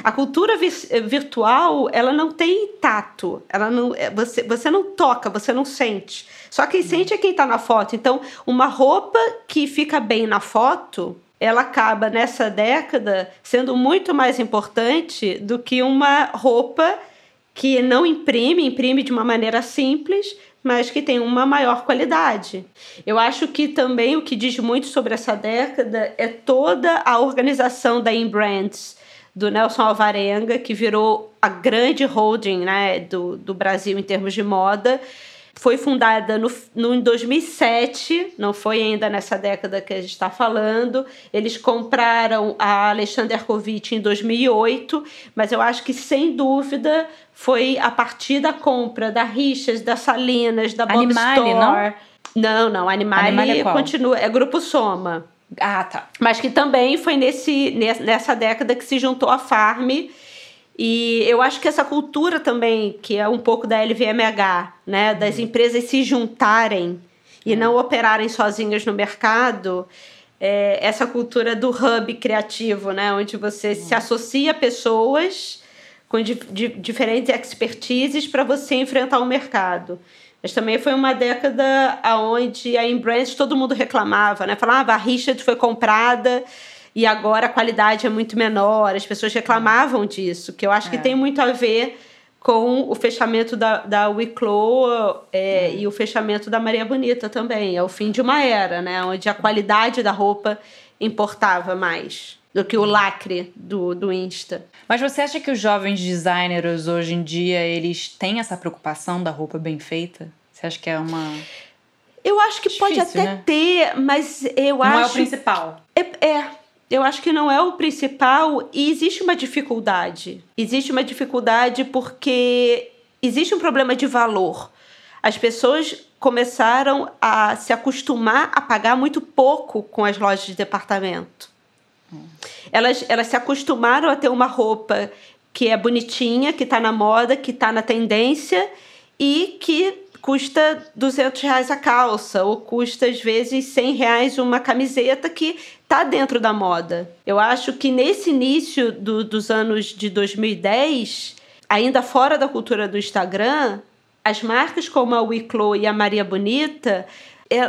A cultura virtual, ela não tem tato. Ela não, é, você, você não toca, você não sente. Só quem sente é quem está na foto. Então, uma roupa que fica bem na foto, ela acaba nessa década sendo muito mais importante do que uma roupa que não imprime, imprime de uma maneira simples, mas que tem uma maior qualidade. Eu acho que também o que diz muito sobre essa década é toda a organização da Inbrands, do Nelson Alvarenga, que virou a grande holding né, do, do Brasil em termos de moda. foi fundada no, no, em 2007, não foi ainda nessa década que a gente está falando. Eles compraram a Alexander Kovic em 2008, mas eu acho que, sem dúvida, foi a partir da compra da Richas, da Salinas, da Bob Animale, Store. Não, não, não Animale, Animale é continua, é Grupo Soma. Ah, tá. Mas que também foi nesse, nessa década que se juntou a Farm e eu acho que essa cultura também, que é um pouco da LVMH, né, das uhum. empresas se juntarem e não operarem sozinhas no mercado, é essa cultura do hub criativo, né, onde você se associa a pessoas com di di diferentes expertises para você enfrentar o mercado. Mas também foi uma década onde a Embrands todo mundo reclamava, né? Falava, ah, a Richard foi comprada e agora a qualidade é muito menor. As pessoas reclamavam disso, que eu acho é. que tem muito a ver com o fechamento da, da Wicklow é, e o fechamento da Maria Bonita também. É o fim de uma era, né? Onde a qualidade da roupa importava mais do que o lacre do, do Insta. Mas você acha que os jovens designers hoje em dia eles têm essa preocupação da roupa bem feita? Você acha que é uma eu acho que Difícil, pode até né? ter, mas eu não acho. Não é o principal. É, é, eu acho que não é o principal e existe uma dificuldade. Existe uma dificuldade porque existe um problema de valor. As pessoas começaram a se acostumar a pagar muito pouco com as lojas de departamento. Elas, elas se acostumaram a ter uma roupa que é bonitinha, que está na moda, que está na tendência e que custa 200 reais a calça, ou custa às vezes 100 reais uma camiseta que tá dentro da moda. Eu acho que nesse início do, dos anos de 2010, ainda fora da cultura do Instagram, as marcas como a Wicklow e a Maria Bonita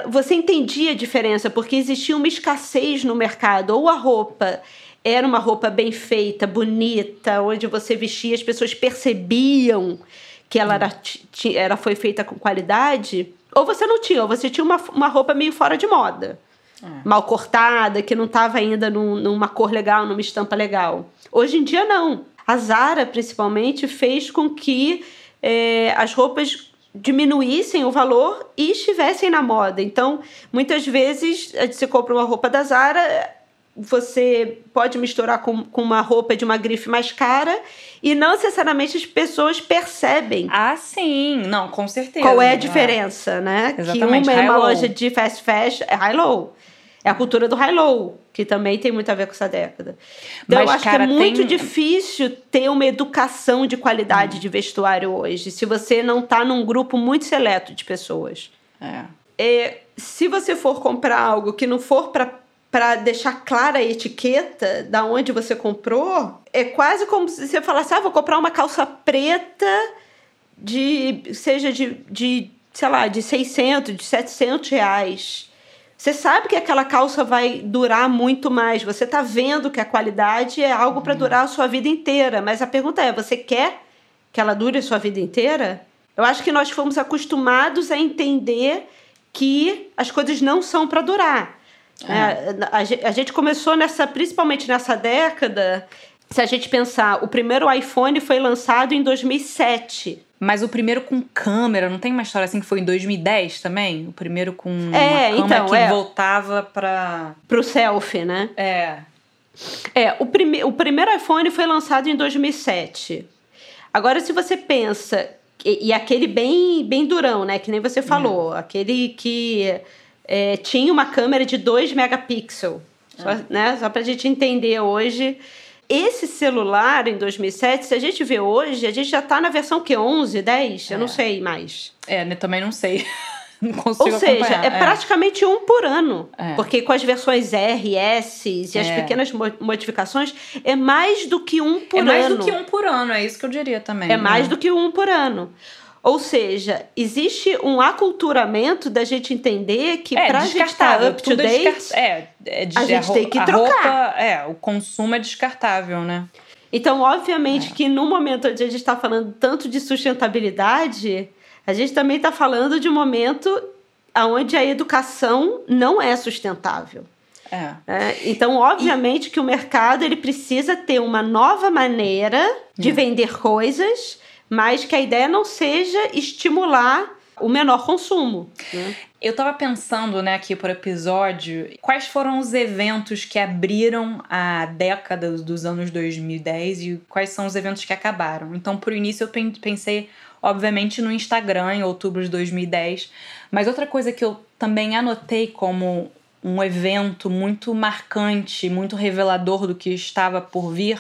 você entendia a diferença, porque existia uma escassez no mercado. Ou a roupa era uma roupa bem feita, bonita, onde você vestia, as pessoas percebiam que ela era, era, foi feita com qualidade, ou você não tinha, ou você tinha uma, uma roupa meio fora de moda. É. Mal cortada, que não estava ainda num, numa cor legal, numa estampa legal. Hoje em dia, não. A Zara, principalmente, fez com que é, as roupas diminuíssem o valor e estivessem na moda. Então, muitas vezes, você compra uma roupa da Zara, você pode misturar com, com uma roupa de uma grife mais cara e não necessariamente as pessoas percebem. Ah, sim. Não, com certeza. Qual é a diferença, é. né? Exatamente. Que uma é uma loja de fast fashion, é high-low. É a cultura do high-low, que também tem muito a ver com essa década. Então, Mas, eu acho cara, que é muito tem... difícil ter uma educação de qualidade hum. de vestuário hoje, se você não está num grupo muito seleto de pessoas. É. é se você for comprar algo que não for para para deixar clara a etiqueta da onde você comprou, é quase como se você falasse: ah, vou comprar uma calça preta de seja de, de sei lá, de 600, de 700 reais. Você sabe que aquela calça vai durar muito mais. Você está vendo que a qualidade é algo para uhum. durar a sua vida inteira. Mas a pergunta é: você quer que ela dure a sua vida inteira? Eu acho que nós fomos acostumados a entender que as coisas não são para durar. É. É, a, a gente começou nessa, principalmente nessa década. Se a gente pensar, o primeiro iPhone foi lançado em 2007. Mas o primeiro com câmera, não tem uma história assim que foi em 2010 também? O primeiro com é, uma câmera então, que é. voltava para pro selfie, né? É. É, o, prime o primeiro iPhone foi lançado em 2007. Agora, se você pensa e, e, aquele bem bem durão, né? Que nem você falou, é. aquele que é, tinha uma câmera de 2 megapixels, é. só, né? Só pra gente entender hoje esse celular em 2007, se a gente vê hoje, a gente já está na versão que 11, 10, é. eu não é. sei mais. É, eu também não sei. não consigo Ou seja, acompanhar. é, é, praticamente um por ano. É. Porque com as versões R, S e as é. pequenas modificações, é mais do que um por ano. É mais do que um por ano, é isso que eu diria também. É né? mais do que um por ano. Ou seja, existe um aculturamento da gente entender que é, para a gente estar tá up to é date, é, é, a gente tem que trocar. Roupa, é, o consumo é descartável, né? Então, obviamente é. que no momento onde a gente está falando tanto de sustentabilidade, a gente também está falando de um momento onde a educação não é sustentável. É. É, então, obviamente e... que o mercado ele precisa ter uma nova maneira de é. vender coisas mas que a ideia não seja estimular o menor consumo. Né? Eu tava pensando, né, aqui por episódio, quais foram os eventos que abriram a década dos anos 2010 e quais são os eventos que acabaram. Então, por início, eu pensei, obviamente, no Instagram, em outubro de 2010. Mas outra coisa que eu também anotei como um evento muito marcante, muito revelador do que estava por vir,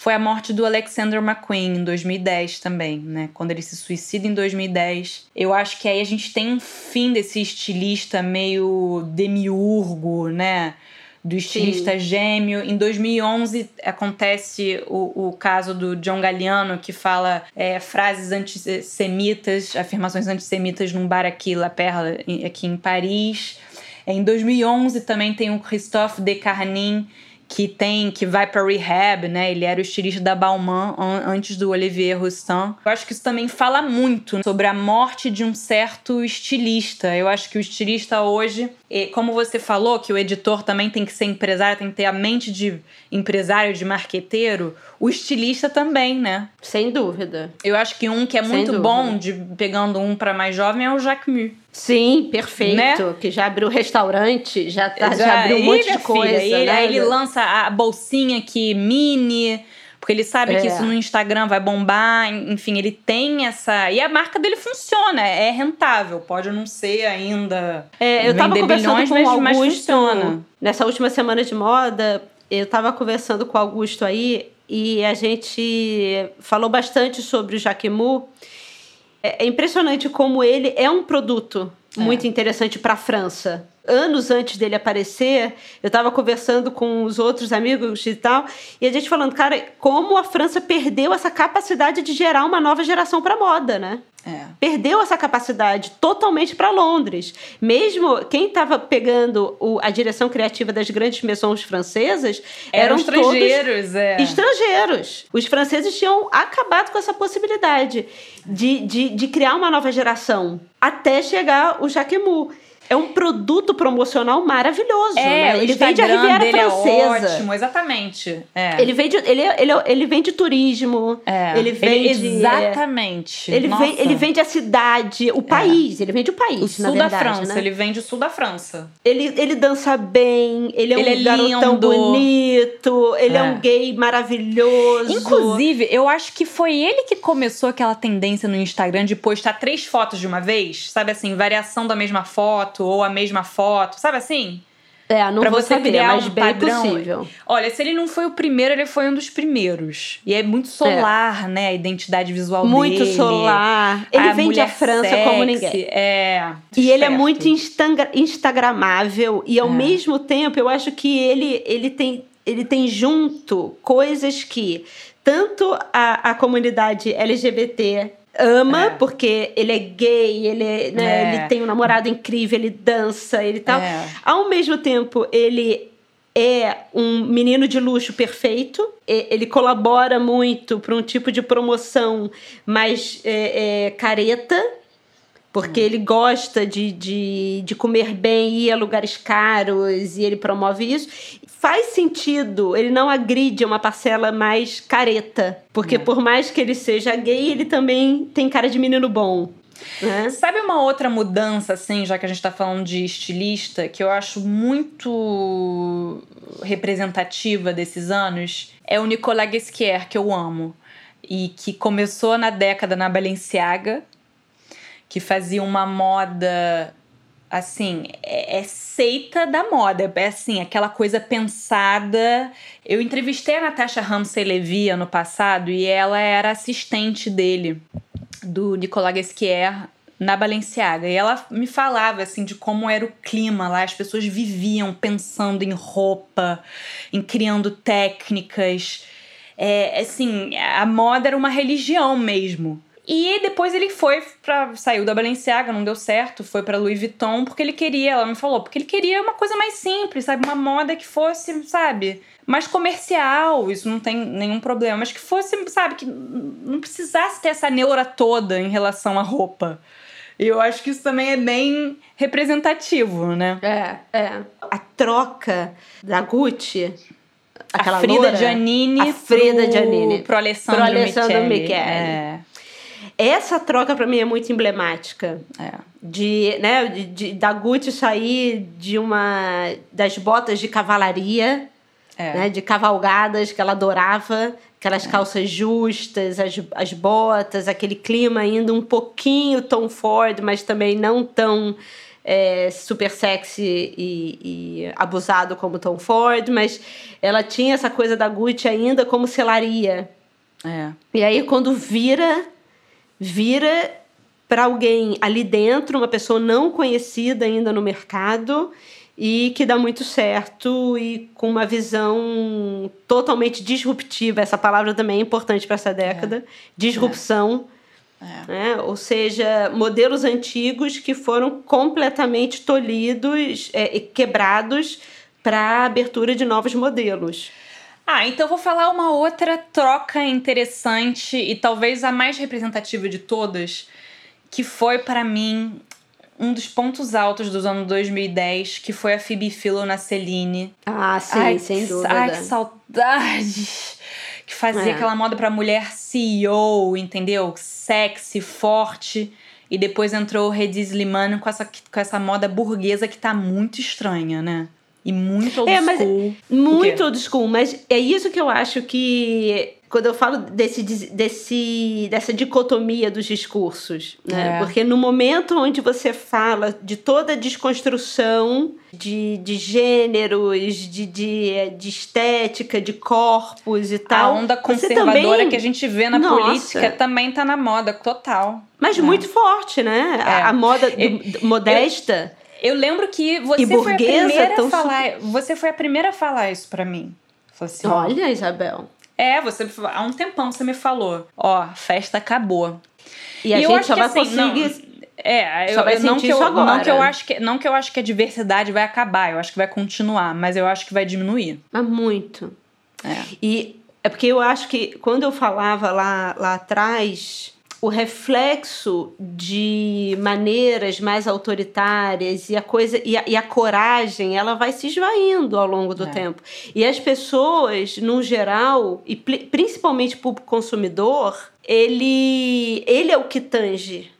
foi a morte do Alexander McQueen em 2010 também, né? Quando ele se suicida em 2010. Eu acho que aí a gente tem um fim desse estilista meio demiurgo, né? do estilista Sim. gêmeo. Em 2011 acontece o, o caso do John Galliano, que fala é, frases antissemitas, afirmações antissemitas num bar aqui, La Perla, aqui em Paris. Em 2011 também tem o Christophe Descarnin, que tem que vai para rehab, né? Ele era o estilista da Balmain antes do Olivier Roustan. Eu acho que isso também fala muito sobre a morte de um certo estilista. Eu acho que o estilista hoje, como você falou, que o editor também tem que ser empresário, tem que ter a mente de empresário, de marqueteiro, o estilista também, né? Sem dúvida. Eu acho que um que é muito bom de pegando um para mais jovem é o Jacques Mu. Sim, perfeito. Né? Que já abriu restaurante, já, tá, já, já abriu um monte de coisa. Filha, ele, né? Aí ele lança a bolsinha que mini, porque ele sabe é. que isso no Instagram vai bombar. Enfim, ele tem essa. E a marca dele funciona, é rentável. Pode não ser ainda. É, eu tava conversando bilhões, com mas, o Augusto, mas funciona. Nessa última semana de moda, eu tava conversando com o Augusto aí e a gente falou bastante sobre o Jaquemu. É, é impressionante como ele é um produto é. muito interessante para a França. Anos antes dele aparecer, eu estava conversando com os outros amigos e tal, e a gente falando, cara, como a França perdeu essa capacidade de gerar uma nova geração para moda, né? É. Perdeu essa capacidade totalmente para Londres. Mesmo quem estava pegando o, a direção criativa das grandes maisons francesas eram, eram estrangeiros. É. Estrangeiros. Os franceses tinham acabado com essa possibilidade de, de, de criar uma nova geração até chegar o Jacquemus é um produto promocional maravilhoso. É, né? ele vende a Riviera é Francesa. É ótimo, exatamente. É. Ele vende, ele, ele, ele vende turismo. É. Ele vende. Ele, exatamente. Ele, vende, ele vende a cidade, o é. país. Ele vende o país. O sul verdade, da França. Né? Ele vende o sul da França. Ele, ele dança bem, ele é ele um é garotão lindo. bonito, ele é. um é. gay maravilhoso. Inclusive, eu acho que foi ele que começou aquela tendência no Instagram de postar três fotos de uma vez. Sabe assim, variação da mesma foto foto ou a mesma foto, sabe assim? É, não pra vou você saber, criar mas um bem padrão. possível. Olha, se ele não foi o primeiro, ele foi um dos primeiros. E é muito solar, é. né? A identidade visual muito dele. Muito solar. Ele a vende a França sexy, como ninguém. É. E esperto. ele é muito instagramável. E ao é. mesmo tempo, eu acho que ele, ele, tem, ele tem junto coisas que tanto a, a comunidade LGBT ama, é. porque ele é gay, ele, é, né, é. ele tem um namorado incrível, ele dança, ele tal. É. Ao mesmo tempo, ele é um menino de luxo perfeito. Ele colabora muito para um tipo de promoção mais é, é, careta, porque hum. ele gosta de, de, de comer bem, ir a lugares caros e ele promove isso faz sentido, ele não agride uma parcela mais careta. Porque é. por mais que ele seja gay, ele também tem cara de menino bom. Né? Sabe uma outra mudança, assim, já que a gente tá falando de estilista, que eu acho muito representativa desses anos? É o Nicolas Guesquier, que eu amo. E que começou na década na Balenciaga, que fazia uma moda assim, é, é, seita da moda. É assim, aquela coisa pensada. Eu entrevistei a Natasha Ramsey Levy ano passado e ela era assistente dele, do Nicolas Guesquier, na Balenciaga. E ela me falava, assim, de como era o clima lá. As pessoas viviam pensando em roupa, em criando técnicas. É, assim, a moda era uma religião mesmo. E depois ele foi para saiu da Balenciaga, não deu certo, foi para Louis Vuitton porque ele queria, ela me falou, porque ele queria uma coisa mais simples, sabe, uma moda que fosse, sabe, mais comercial, isso não tem nenhum problema, mas que fosse, sabe, que não precisasse ter essa neura toda em relação à roupa. E eu acho que isso também é bem representativo, né? É, é. A troca da Gucci aquela a Frida loura, Giannini a Frida pro, Giannini pro Alessandro, pro Alessandro Michele. Michele. É. essa troca para mim é muito emblemática. É. De, né, de, de, da Gucci sair de uma das botas de cavalaria, É. né, de cavalgadas que ela adorava, aquelas calças justas, as, as botas, aquele clima ainda um pouquinho Tom Ford, mas também não tão é, super sexy e, e abusado como Tom Ford, mas ela tinha essa coisa da Gucci ainda como selaria. É. E aí quando vira, vira para alguém ali dentro, uma pessoa não conhecida ainda no mercado e que dá muito certo e com uma visão totalmente disruptiva. Essa palavra também é importante para essa década. Disrupção. É. Né? Ou seja, modelos antigos que foram completamente tolhidos, é, e quebrados para a abertura de novos modelos. Ah, então vou falar uma outra troca interessante e talvez a mais representativa de todas, que foi para mim um dos pontos altos dos anos 2010, que foi a Phoebe Philo na Celine. Ah, sim, ai, sem dúvida. Ai, que saudade! Que fazia É. aquela moda pra mulher CEO, entendeu? Sexy, forte. E depois entrou o Hedi Slimane com essa, com essa moda burguesa que tá muito estranha, né? E muito old É, mas- school. Muito old school, mas é isso que eu acho que. Quando eu falo desse, desse, dessa dicotomia dos discursos, né? É. Porque no momento onde você fala de toda a desconstrução de, de gêneros, de, de, de estética, de corpos e A tal. onda você conservadora também- que a gente vê na Nossa. política também tá na moda, total. Mas É. muito forte, né? A, É. a moda do- Eu- do- modesta. Eu lembro que você E foi a burguesa primeira a tão falar. Você foi a primeira a falar isso pra mim. Assim, Olha, Isabel. É, você há um tempão você me falou, ó, festa acabou. E a eu gente acho só que, vai assim, não- conseguir. É, Só eu, vai eu- não que eu, isso não que eu acho que não que eu acho que a diversidade vai acabar, eu acho que vai continuar, mas eu acho que vai diminuir. Mas muito. É. E é porque eu acho que quando eu falava lá, lá atrás, o reflexo de maneiras mais autoritárias e a coisa e a, e a coragem, ela vai se esvaindo ao longo do É. tempo. E as pessoas, no geral, e pri- principalmente o público consumidor, ele, ele é o que tange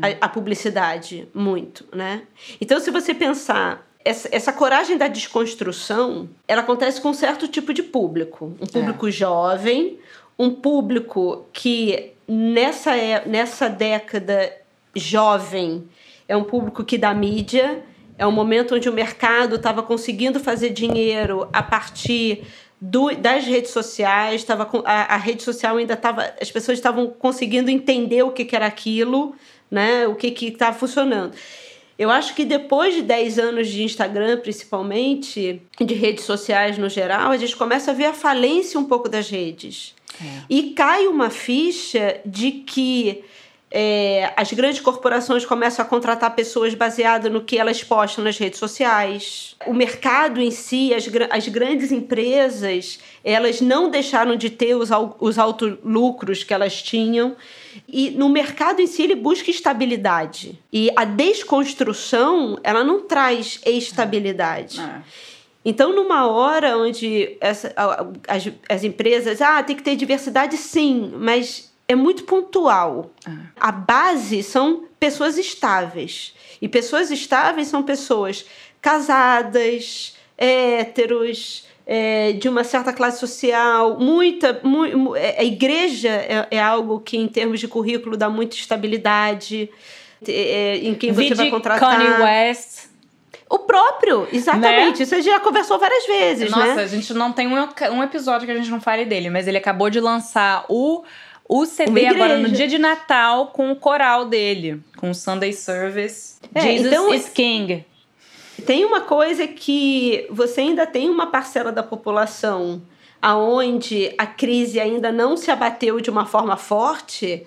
a, a publicidade muito, né? Então, se você pensar essa, essa coragem da desconstrução, ela acontece com um certo tipo de público, um público jovem, um público que nessa é- nessa década jovem é um público que dá mídia, é um momento onde o mercado estava conseguindo fazer dinheiro a partir do- das redes sociais, tava, a, a rede social ainda estava. As pessoas estavam conseguindo entender o que, que era aquilo, né? O que estava funcionando. Eu acho que depois de 10 anos de Instagram, principalmente, de redes sociais no geral, a gente começa a ver a falência um pouco das redes. E cai uma ficha de que é, as grandes corporações começam a contratar pessoas baseadas no que elas postam nas redes sociais. O mercado em si, as, as grandes empresas, elas não deixaram de ter os, os altos lucros que elas tinham. E no mercado em si, ele busca estabilidade. E a desconstrução, ela não traz estabilidade. É. Então, numa hora onde essa- as, as empresas, ah, tem que ter diversidade, sim, mas é muito pontual. A base são pessoas estáveis. E pessoas estáveis são pessoas casadas, héteros, é, de uma certa classe social, muita. mu- é, a igreja é, é algo que, em termos de currículo, dá muita estabilidade. é, em quem você vai contratar. Kanye West. O próprio, exatamente. Isso a gente já conversou várias vezes, Nossa, né? a gente não tem um, um episódio que a gente não fale dele, mas ele acabou de lançar o, o CD agora no dia de Natal com o coral dele, com o Sunday Service. É, Jesus então- is King. Tem uma coisa que você ainda tem uma parcela da população aonde a crise ainda não se abateu de uma forma forte,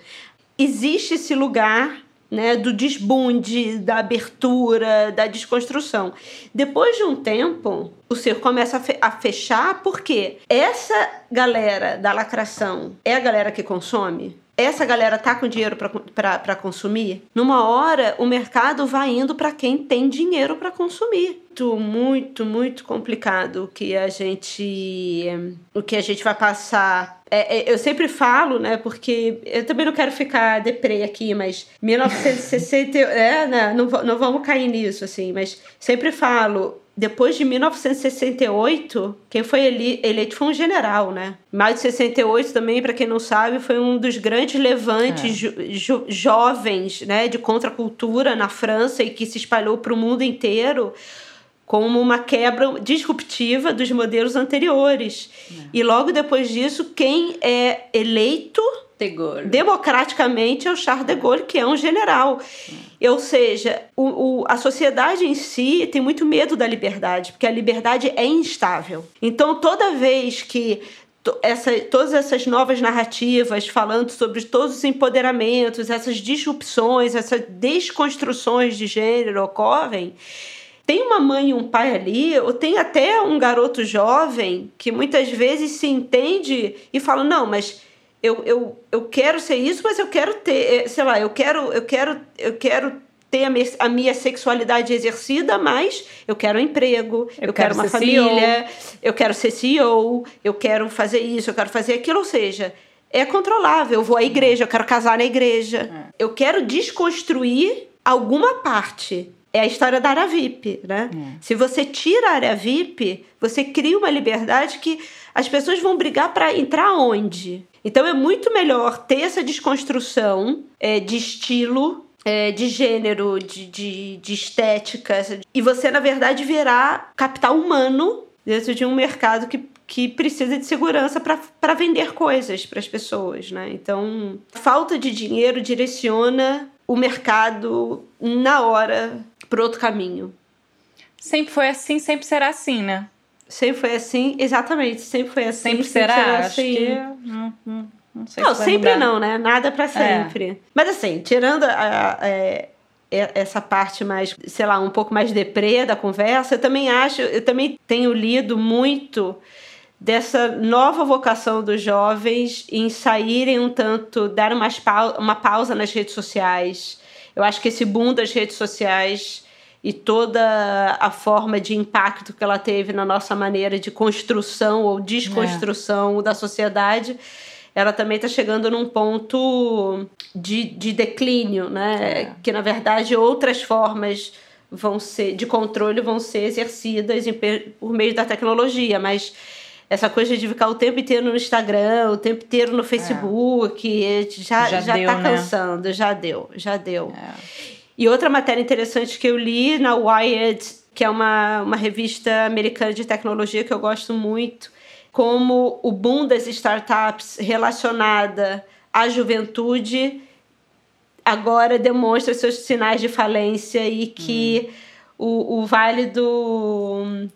existe esse lugar né, do desbunde, da abertura, da desconstrução. Depois de um tempo, o circo começa a, fe- a fechar porque essa galera da lacração é a galera que consome? Essa galera tá com dinheiro para consumir? Numa hora, o mercado vai indo para quem tem dinheiro para consumir. Muito, muito, muito complicado o que a gente, o que a gente vai passar. É, é, eu sempre falo, né? Porque eu também não quero ficar deprê aqui, mas 1960, é, né, não, não vamos cair nisso, assim, mas sempre falo, depois de 1968, quem foi eleito foi um general, né? Mais de 68 também, para quem não sabe, foi um dos grandes levantes é. jo jo jovens, né, de contracultura na França e que se espalhou para o mundo inteiro como uma quebra disruptiva dos modelos anteriores. É. E logo depois disso, quem é eleito de democraticamente é o Charles de Gaulle, que é um general. É. Ou seja, o, o, a sociedade em si tem muito medo da liberdade, porque a liberdade é instável. Então, toda vez que essa, todas essas novas narrativas falando sobre todos os empoderamentos, essas disrupções, essas desconstruções de gênero ocorrem, tem uma mãe e um pai ali, ou tem até um garoto jovem que muitas vezes se entende e fala: não, mas eu, eu, eu quero ser isso, mas eu quero ter, eh, sei lá, eu quero, eu quero, eu quero ter a, minha, a minha sexualidade exercida, mas eu quero um emprego, eu, eu quero, quero uma família, CEO. eu quero ser CEO, eu quero fazer isso, eu quero fazer aquilo, ou seja, é controlável. Eu vou à igreja, eu quero casar na igreja. É. Eu quero desconstruir alguma parte é a história da área VIP, né? É. Se você tira a área VIP, você cria uma liberdade que as pessoas vão brigar para entrar onde? Então é muito melhor ter essa desconstrução é, de estilo, é, de gênero, de, de, de estética, e você, na verdade, virar capital humano dentro de um mercado que, que precisa de segurança para vender coisas para as pessoas, né? Então, falta de dinheiro direciona o mercado na hora para outro caminho. Sempre foi assim, sempre será assim, né? Sempre foi assim, exatamente, sempre foi assim. Sempre, sempre será? será assim. Acho que... Não, não, não, sei não sempre mudar. não, né? Nada para é. sempre. É. Mas assim, tirando a, a, a, é, essa parte mais, sei lá, um pouco mais deprê da conversa, eu também acho, eu também tenho lido muito dessa nova vocação dos jovens em saírem um tanto, dar umas uma pausa nas redes sociais. Eu acho que esse boom das redes sociais e toda a forma de impacto que ela teve na nossa maneira de construção ou desconstrução é. da sociedade, ela também está chegando num ponto de, de declínio, né? É. Que na verdade outras formas vão ser de controle vão ser exercidas em, por meio da tecnologia, mas essa coisa de ficar o tempo inteiro no Instagram, o tempo inteiro no Facebook, é. já, já, já deu, tá né? cansando, já deu, já deu. É. E outra matéria interessante que eu li na Wired, que é uma, uma revista americana de tecnologia que eu gosto muito, como o boom das startups relacionada à juventude agora demonstra seus sinais de falência e que hum. o, o Vale do.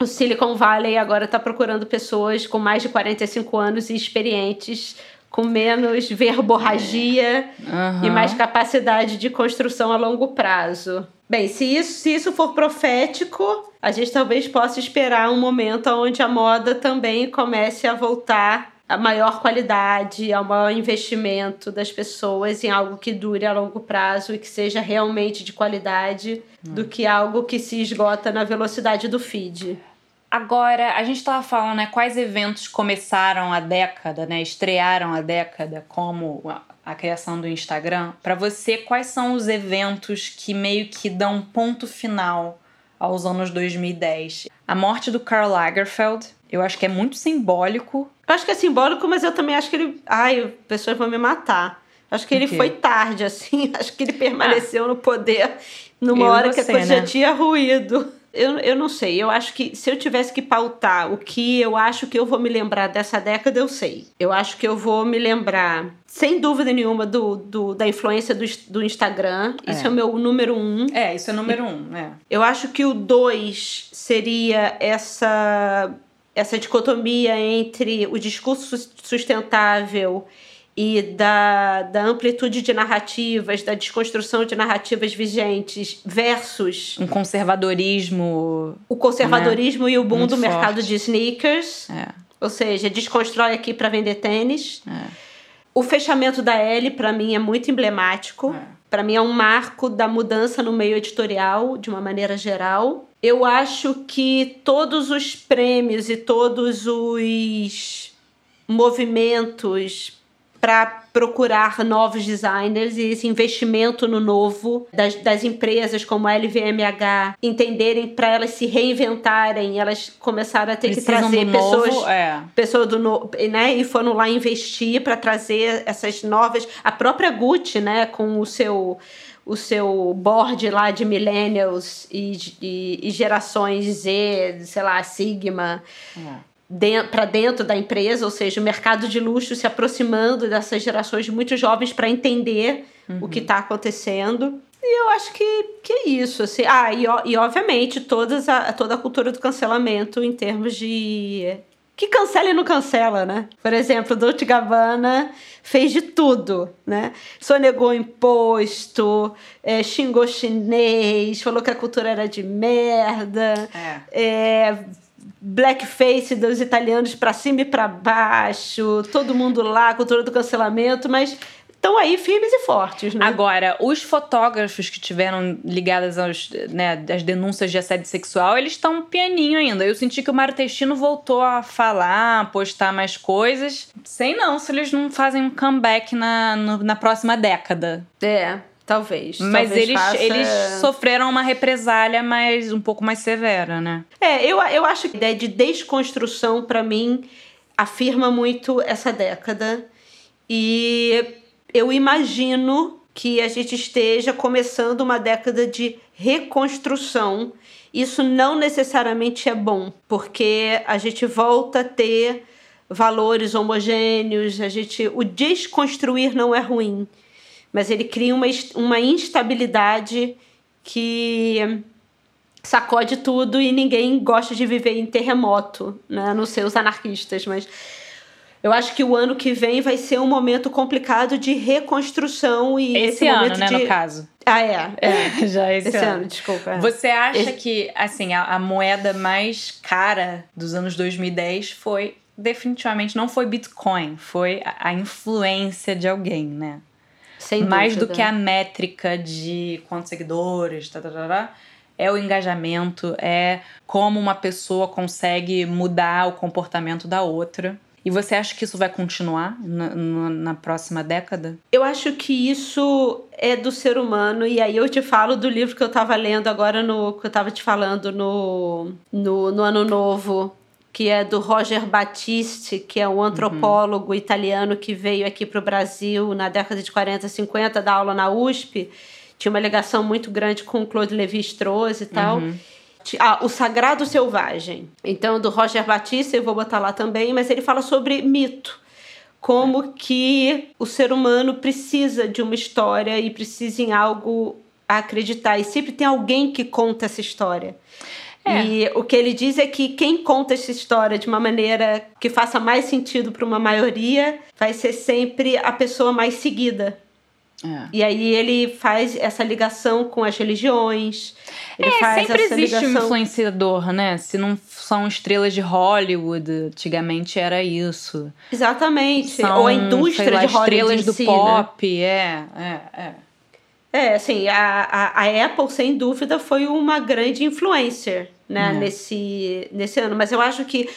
O Silicon Valley agora está procurando pessoas com mais de 45 anos e experientes com menos verborragia uhum. e mais capacidade de construção a longo prazo. Bem, se isso, se isso for profético, a gente talvez possa esperar um momento onde a moda também comece a voltar a maior qualidade, ao maior investimento das pessoas em algo que dure a longo prazo e que seja realmente de qualidade, do que algo que se esgota na velocidade do feed. Agora, a gente estava falando, né, quais eventos começaram a década, né, estrearam a década, como a, criação do Instagram. Para você, quais são os eventos que meio que dão ponto final aos anos 2010? A morte do Karl Lagerfeld, eu acho que é muito simbólico. Eu acho que é simbólico, mas eu também acho que ele. Ai, pessoas vão me matar. Acho que ele foi tarde, assim. Acho que ele permaneceu ah, no poder numa hora você, que a coisa né? já tinha ruído eu, eu não sei. Eu acho que se eu tivesse que pautar o que eu acho que eu vou me lembrar dessa década, eu sei. Eu acho que eu vou me lembrar, sem dúvida nenhuma, do, do da influência do, do Instagram. Isso é. é o meu número um. É, isso é o número um. É. Eu acho que o dois seria essa, essa dicotomia entre o discurso sustentável e da, da amplitude de narrativas, da desconstrução de narrativas vigentes versus um conservadorismo, o conservadorismo né? e o boom do forte. mercado de sneakers, é. ou seja, desconstrói aqui para vender tênis. É. O fechamento da L para mim é muito emblemático. É. Para mim é um marco da mudança no meio editorial de uma maneira geral. Eu acho que todos os prêmios e todos os movimentos para procurar novos designers e esse investimento no novo das, das empresas como a LVMH entenderem para elas se reinventarem, elas começaram a ter Precisam que trazer pessoas, novo, é. pessoas do novo, né, e foram lá investir para trazer essas novas, a própria Gucci, né, com o seu o seu board lá de millennials e, e, e gerações Z, sei lá, Sigma. É para dentro da empresa, ou seja, o mercado de luxo se aproximando dessas gerações muito jovens para entender uhum. o que está acontecendo. E eu acho que, que é isso. Assim. Ah, e, e obviamente todas a, toda a cultura do cancelamento em termos de. Que cancela e não cancela, né? Por exemplo, Dolce Gabbana fez de tudo, né? Sonegou imposto, é, xingou chinês, falou que a cultura era de merda, é. É, blackface dos italianos para cima e para baixo, todo mundo lá, cultura do cancelamento, mas estão aí firmes e fortes, né? Agora, os fotógrafos que tiveram ligadas aos, né, às denúncias de assédio sexual, eles estão pianinho ainda. Eu senti que o Mário Testino voltou a falar, postar mais coisas. Sei não se eles não fazem um comeback na, no, na próxima década. É. Talvez. Mas talvez eles, faça... eles sofreram uma represália mais um pouco mais severa, né? É, eu, eu acho que a ideia de desconstrução, para mim, afirma muito essa década. E eu imagino que a gente esteja começando uma década de reconstrução. Isso não necessariamente é bom, porque a gente volta a ter valores homogêneos, a gente o desconstruir não é ruim mas ele cria uma, uma instabilidade que sacode tudo e ninguém gosta de viver em terremoto, né? não sei os anarquistas, mas eu acho que o ano que vem vai ser um momento complicado de reconstrução e esse, esse ano, né, de... no caso. Ah, é. é. Já esse, esse ano. ano. desculpa. É. Você acha esse... que, assim, a, a, moeda mais cara dos anos 2010 foi definitivamente não foi Bitcoin, foi a, a influência de alguém, né? Sem mais dúvida. do que a métrica de quantos seguidores, tá, tá, tá, tá, é o engajamento, é como uma pessoa consegue mudar o comportamento da outra. E você acha que isso vai continuar na, na, na, próxima década? Eu acho que isso é do ser humano. E aí eu te falo do livro que eu estava lendo agora, no, que eu estava te falando no, no, no Ano Novo, que é do Roger Battisti, que é um antropólogo uhum. italiano que veio aqui para o Brasil na década de 40, 50, dar aula na USP. Tinha uma ligação muito grande com o Claude Lévi-Strauss e tal. Uhum. Ah, O Sagrado Selvagem. Então, do Roger Batista, eu vou botar lá também, mas ele fala sobre mito. Como que o ser humano precisa de uma história e precisa em algo a acreditar. E sempre tem alguém que conta essa história. É. E o que ele diz é que quem conta essa história de uma maneira que faça mais sentido para uma maioria vai ser sempre a pessoa mais seguida. É. E aí ele faz essa ligação com as religiões. Ele é, faz sempre essa existe ligação... um influenciador, né? Se não são estrelas de Hollywood, antigamente era isso. Exatamente. São, Ou a indústria lá, de Hollywood estrelas do si, pop, né? é, é, é. É, assim, a, a, a, Apple, sem dúvida, foi uma grande influencer né, é. nesse, nesse ano. Mas eu acho que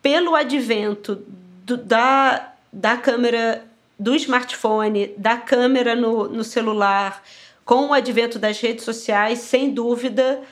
pelo advento do, da, da câmera do smartphone, da câmera no, no celular, com o advento das redes sociais, sem dúvida,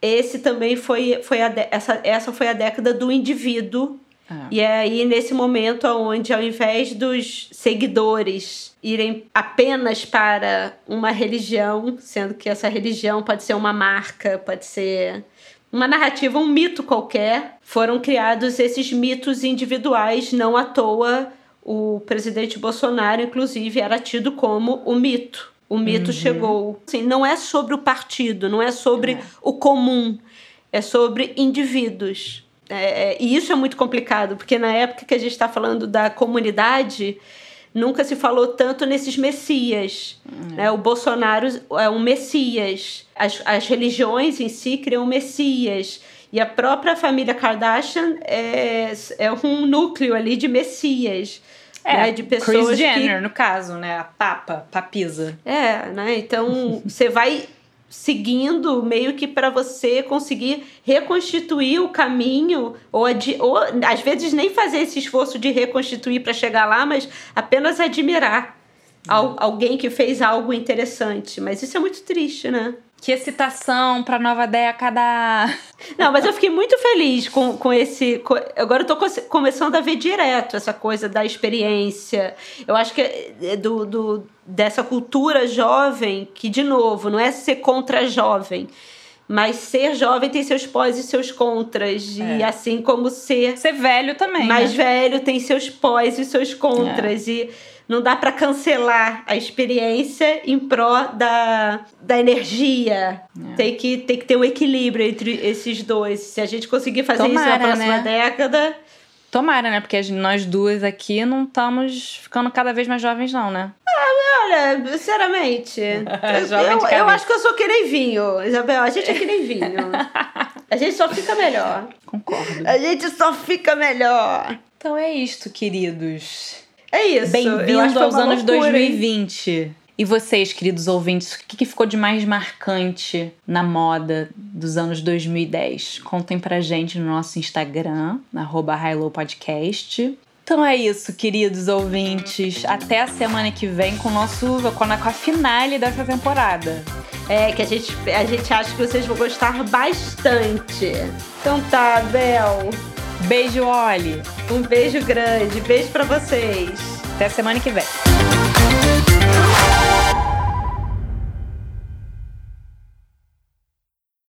esse também foi, foi a, essa, essa foi a década do indivíduo é. E é aí nesse momento onde ao invés dos seguidores irem apenas para uma religião, sendo que essa religião pode ser uma marca, pode ser uma narrativa, um mito qualquer, foram criados esses mitos individuais, não à toa o presidente Bolsonaro, inclusive, era tido como o mito. O mito uhum. chegou. Assim, não é sobre o partido, não é sobre é. o comum, é sobre indivíduos. É, é, e isso é muito complicado, porque na época que a gente está falando da comunidade, nunca se falou tanto nesses messias. Uhum. Né? O Bolsonaro é um messias. As, as religiões em si criam messias. E a própria família Kardashian é, é um núcleo ali de messias. É, né? de pessoas Chris Jenner, que... no caso, né? A papa, papisa. É, né? Então, você vai seguindo meio que para você conseguir reconstituir o caminho ou, ou às vezes nem fazer esse esforço de reconstituir para chegar lá, mas apenas admirar al, alguém que fez algo interessante. Mas isso é muito triste, né? Que excitação pra nova década! Não, mas eu fiquei muito feliz com, com esse. Com, agora eu tô começando a ver direto essa coisa da experiência. Eu acho que é do, do, dessa cultura jovem, que, de novo, não é ser contra jovem. Mas ser jovem tem seus pós e seus contras. É. E assim como ser. Ser velho também. Mais né? velho tem seus pós e seus contras. É. E não dá para cancelar a experiência em pró da, da energia. É. Tem, que, tem que ter um equilíbrio entre esses dois. Se a gente conseguir fazer Tomara, isso na próxima né? década. Tomara, né? Porque nós duas aqui não estamos ficando cada vez mais jovens, não, né? Ah, olha, sinceramente. eu, eu acho que eu sou que nem vinho, Isabel. A gente é que nem vinho. A gente só fica melhor. Concordo. A gente só fica melhor. Então é isto, queridos. É isso. Bem-vindo aos anos loucura, 2020. Hein? E vocês, queridos ouvintes, o que ficou de mais marcante na moda dos anos 2010? Contem pra gente no nosso Instagram, arroba Podcast. Então é isso, queridos ouvintes. Até a semana que vem com o nosso com a, com a finale dessa temporada. É, que a gente, a gente acha que vocês vão gostar bastante. Então tá, Bel. Beijo, Oli. Um beijo grande. Beijo para vocês. Até semana que vem.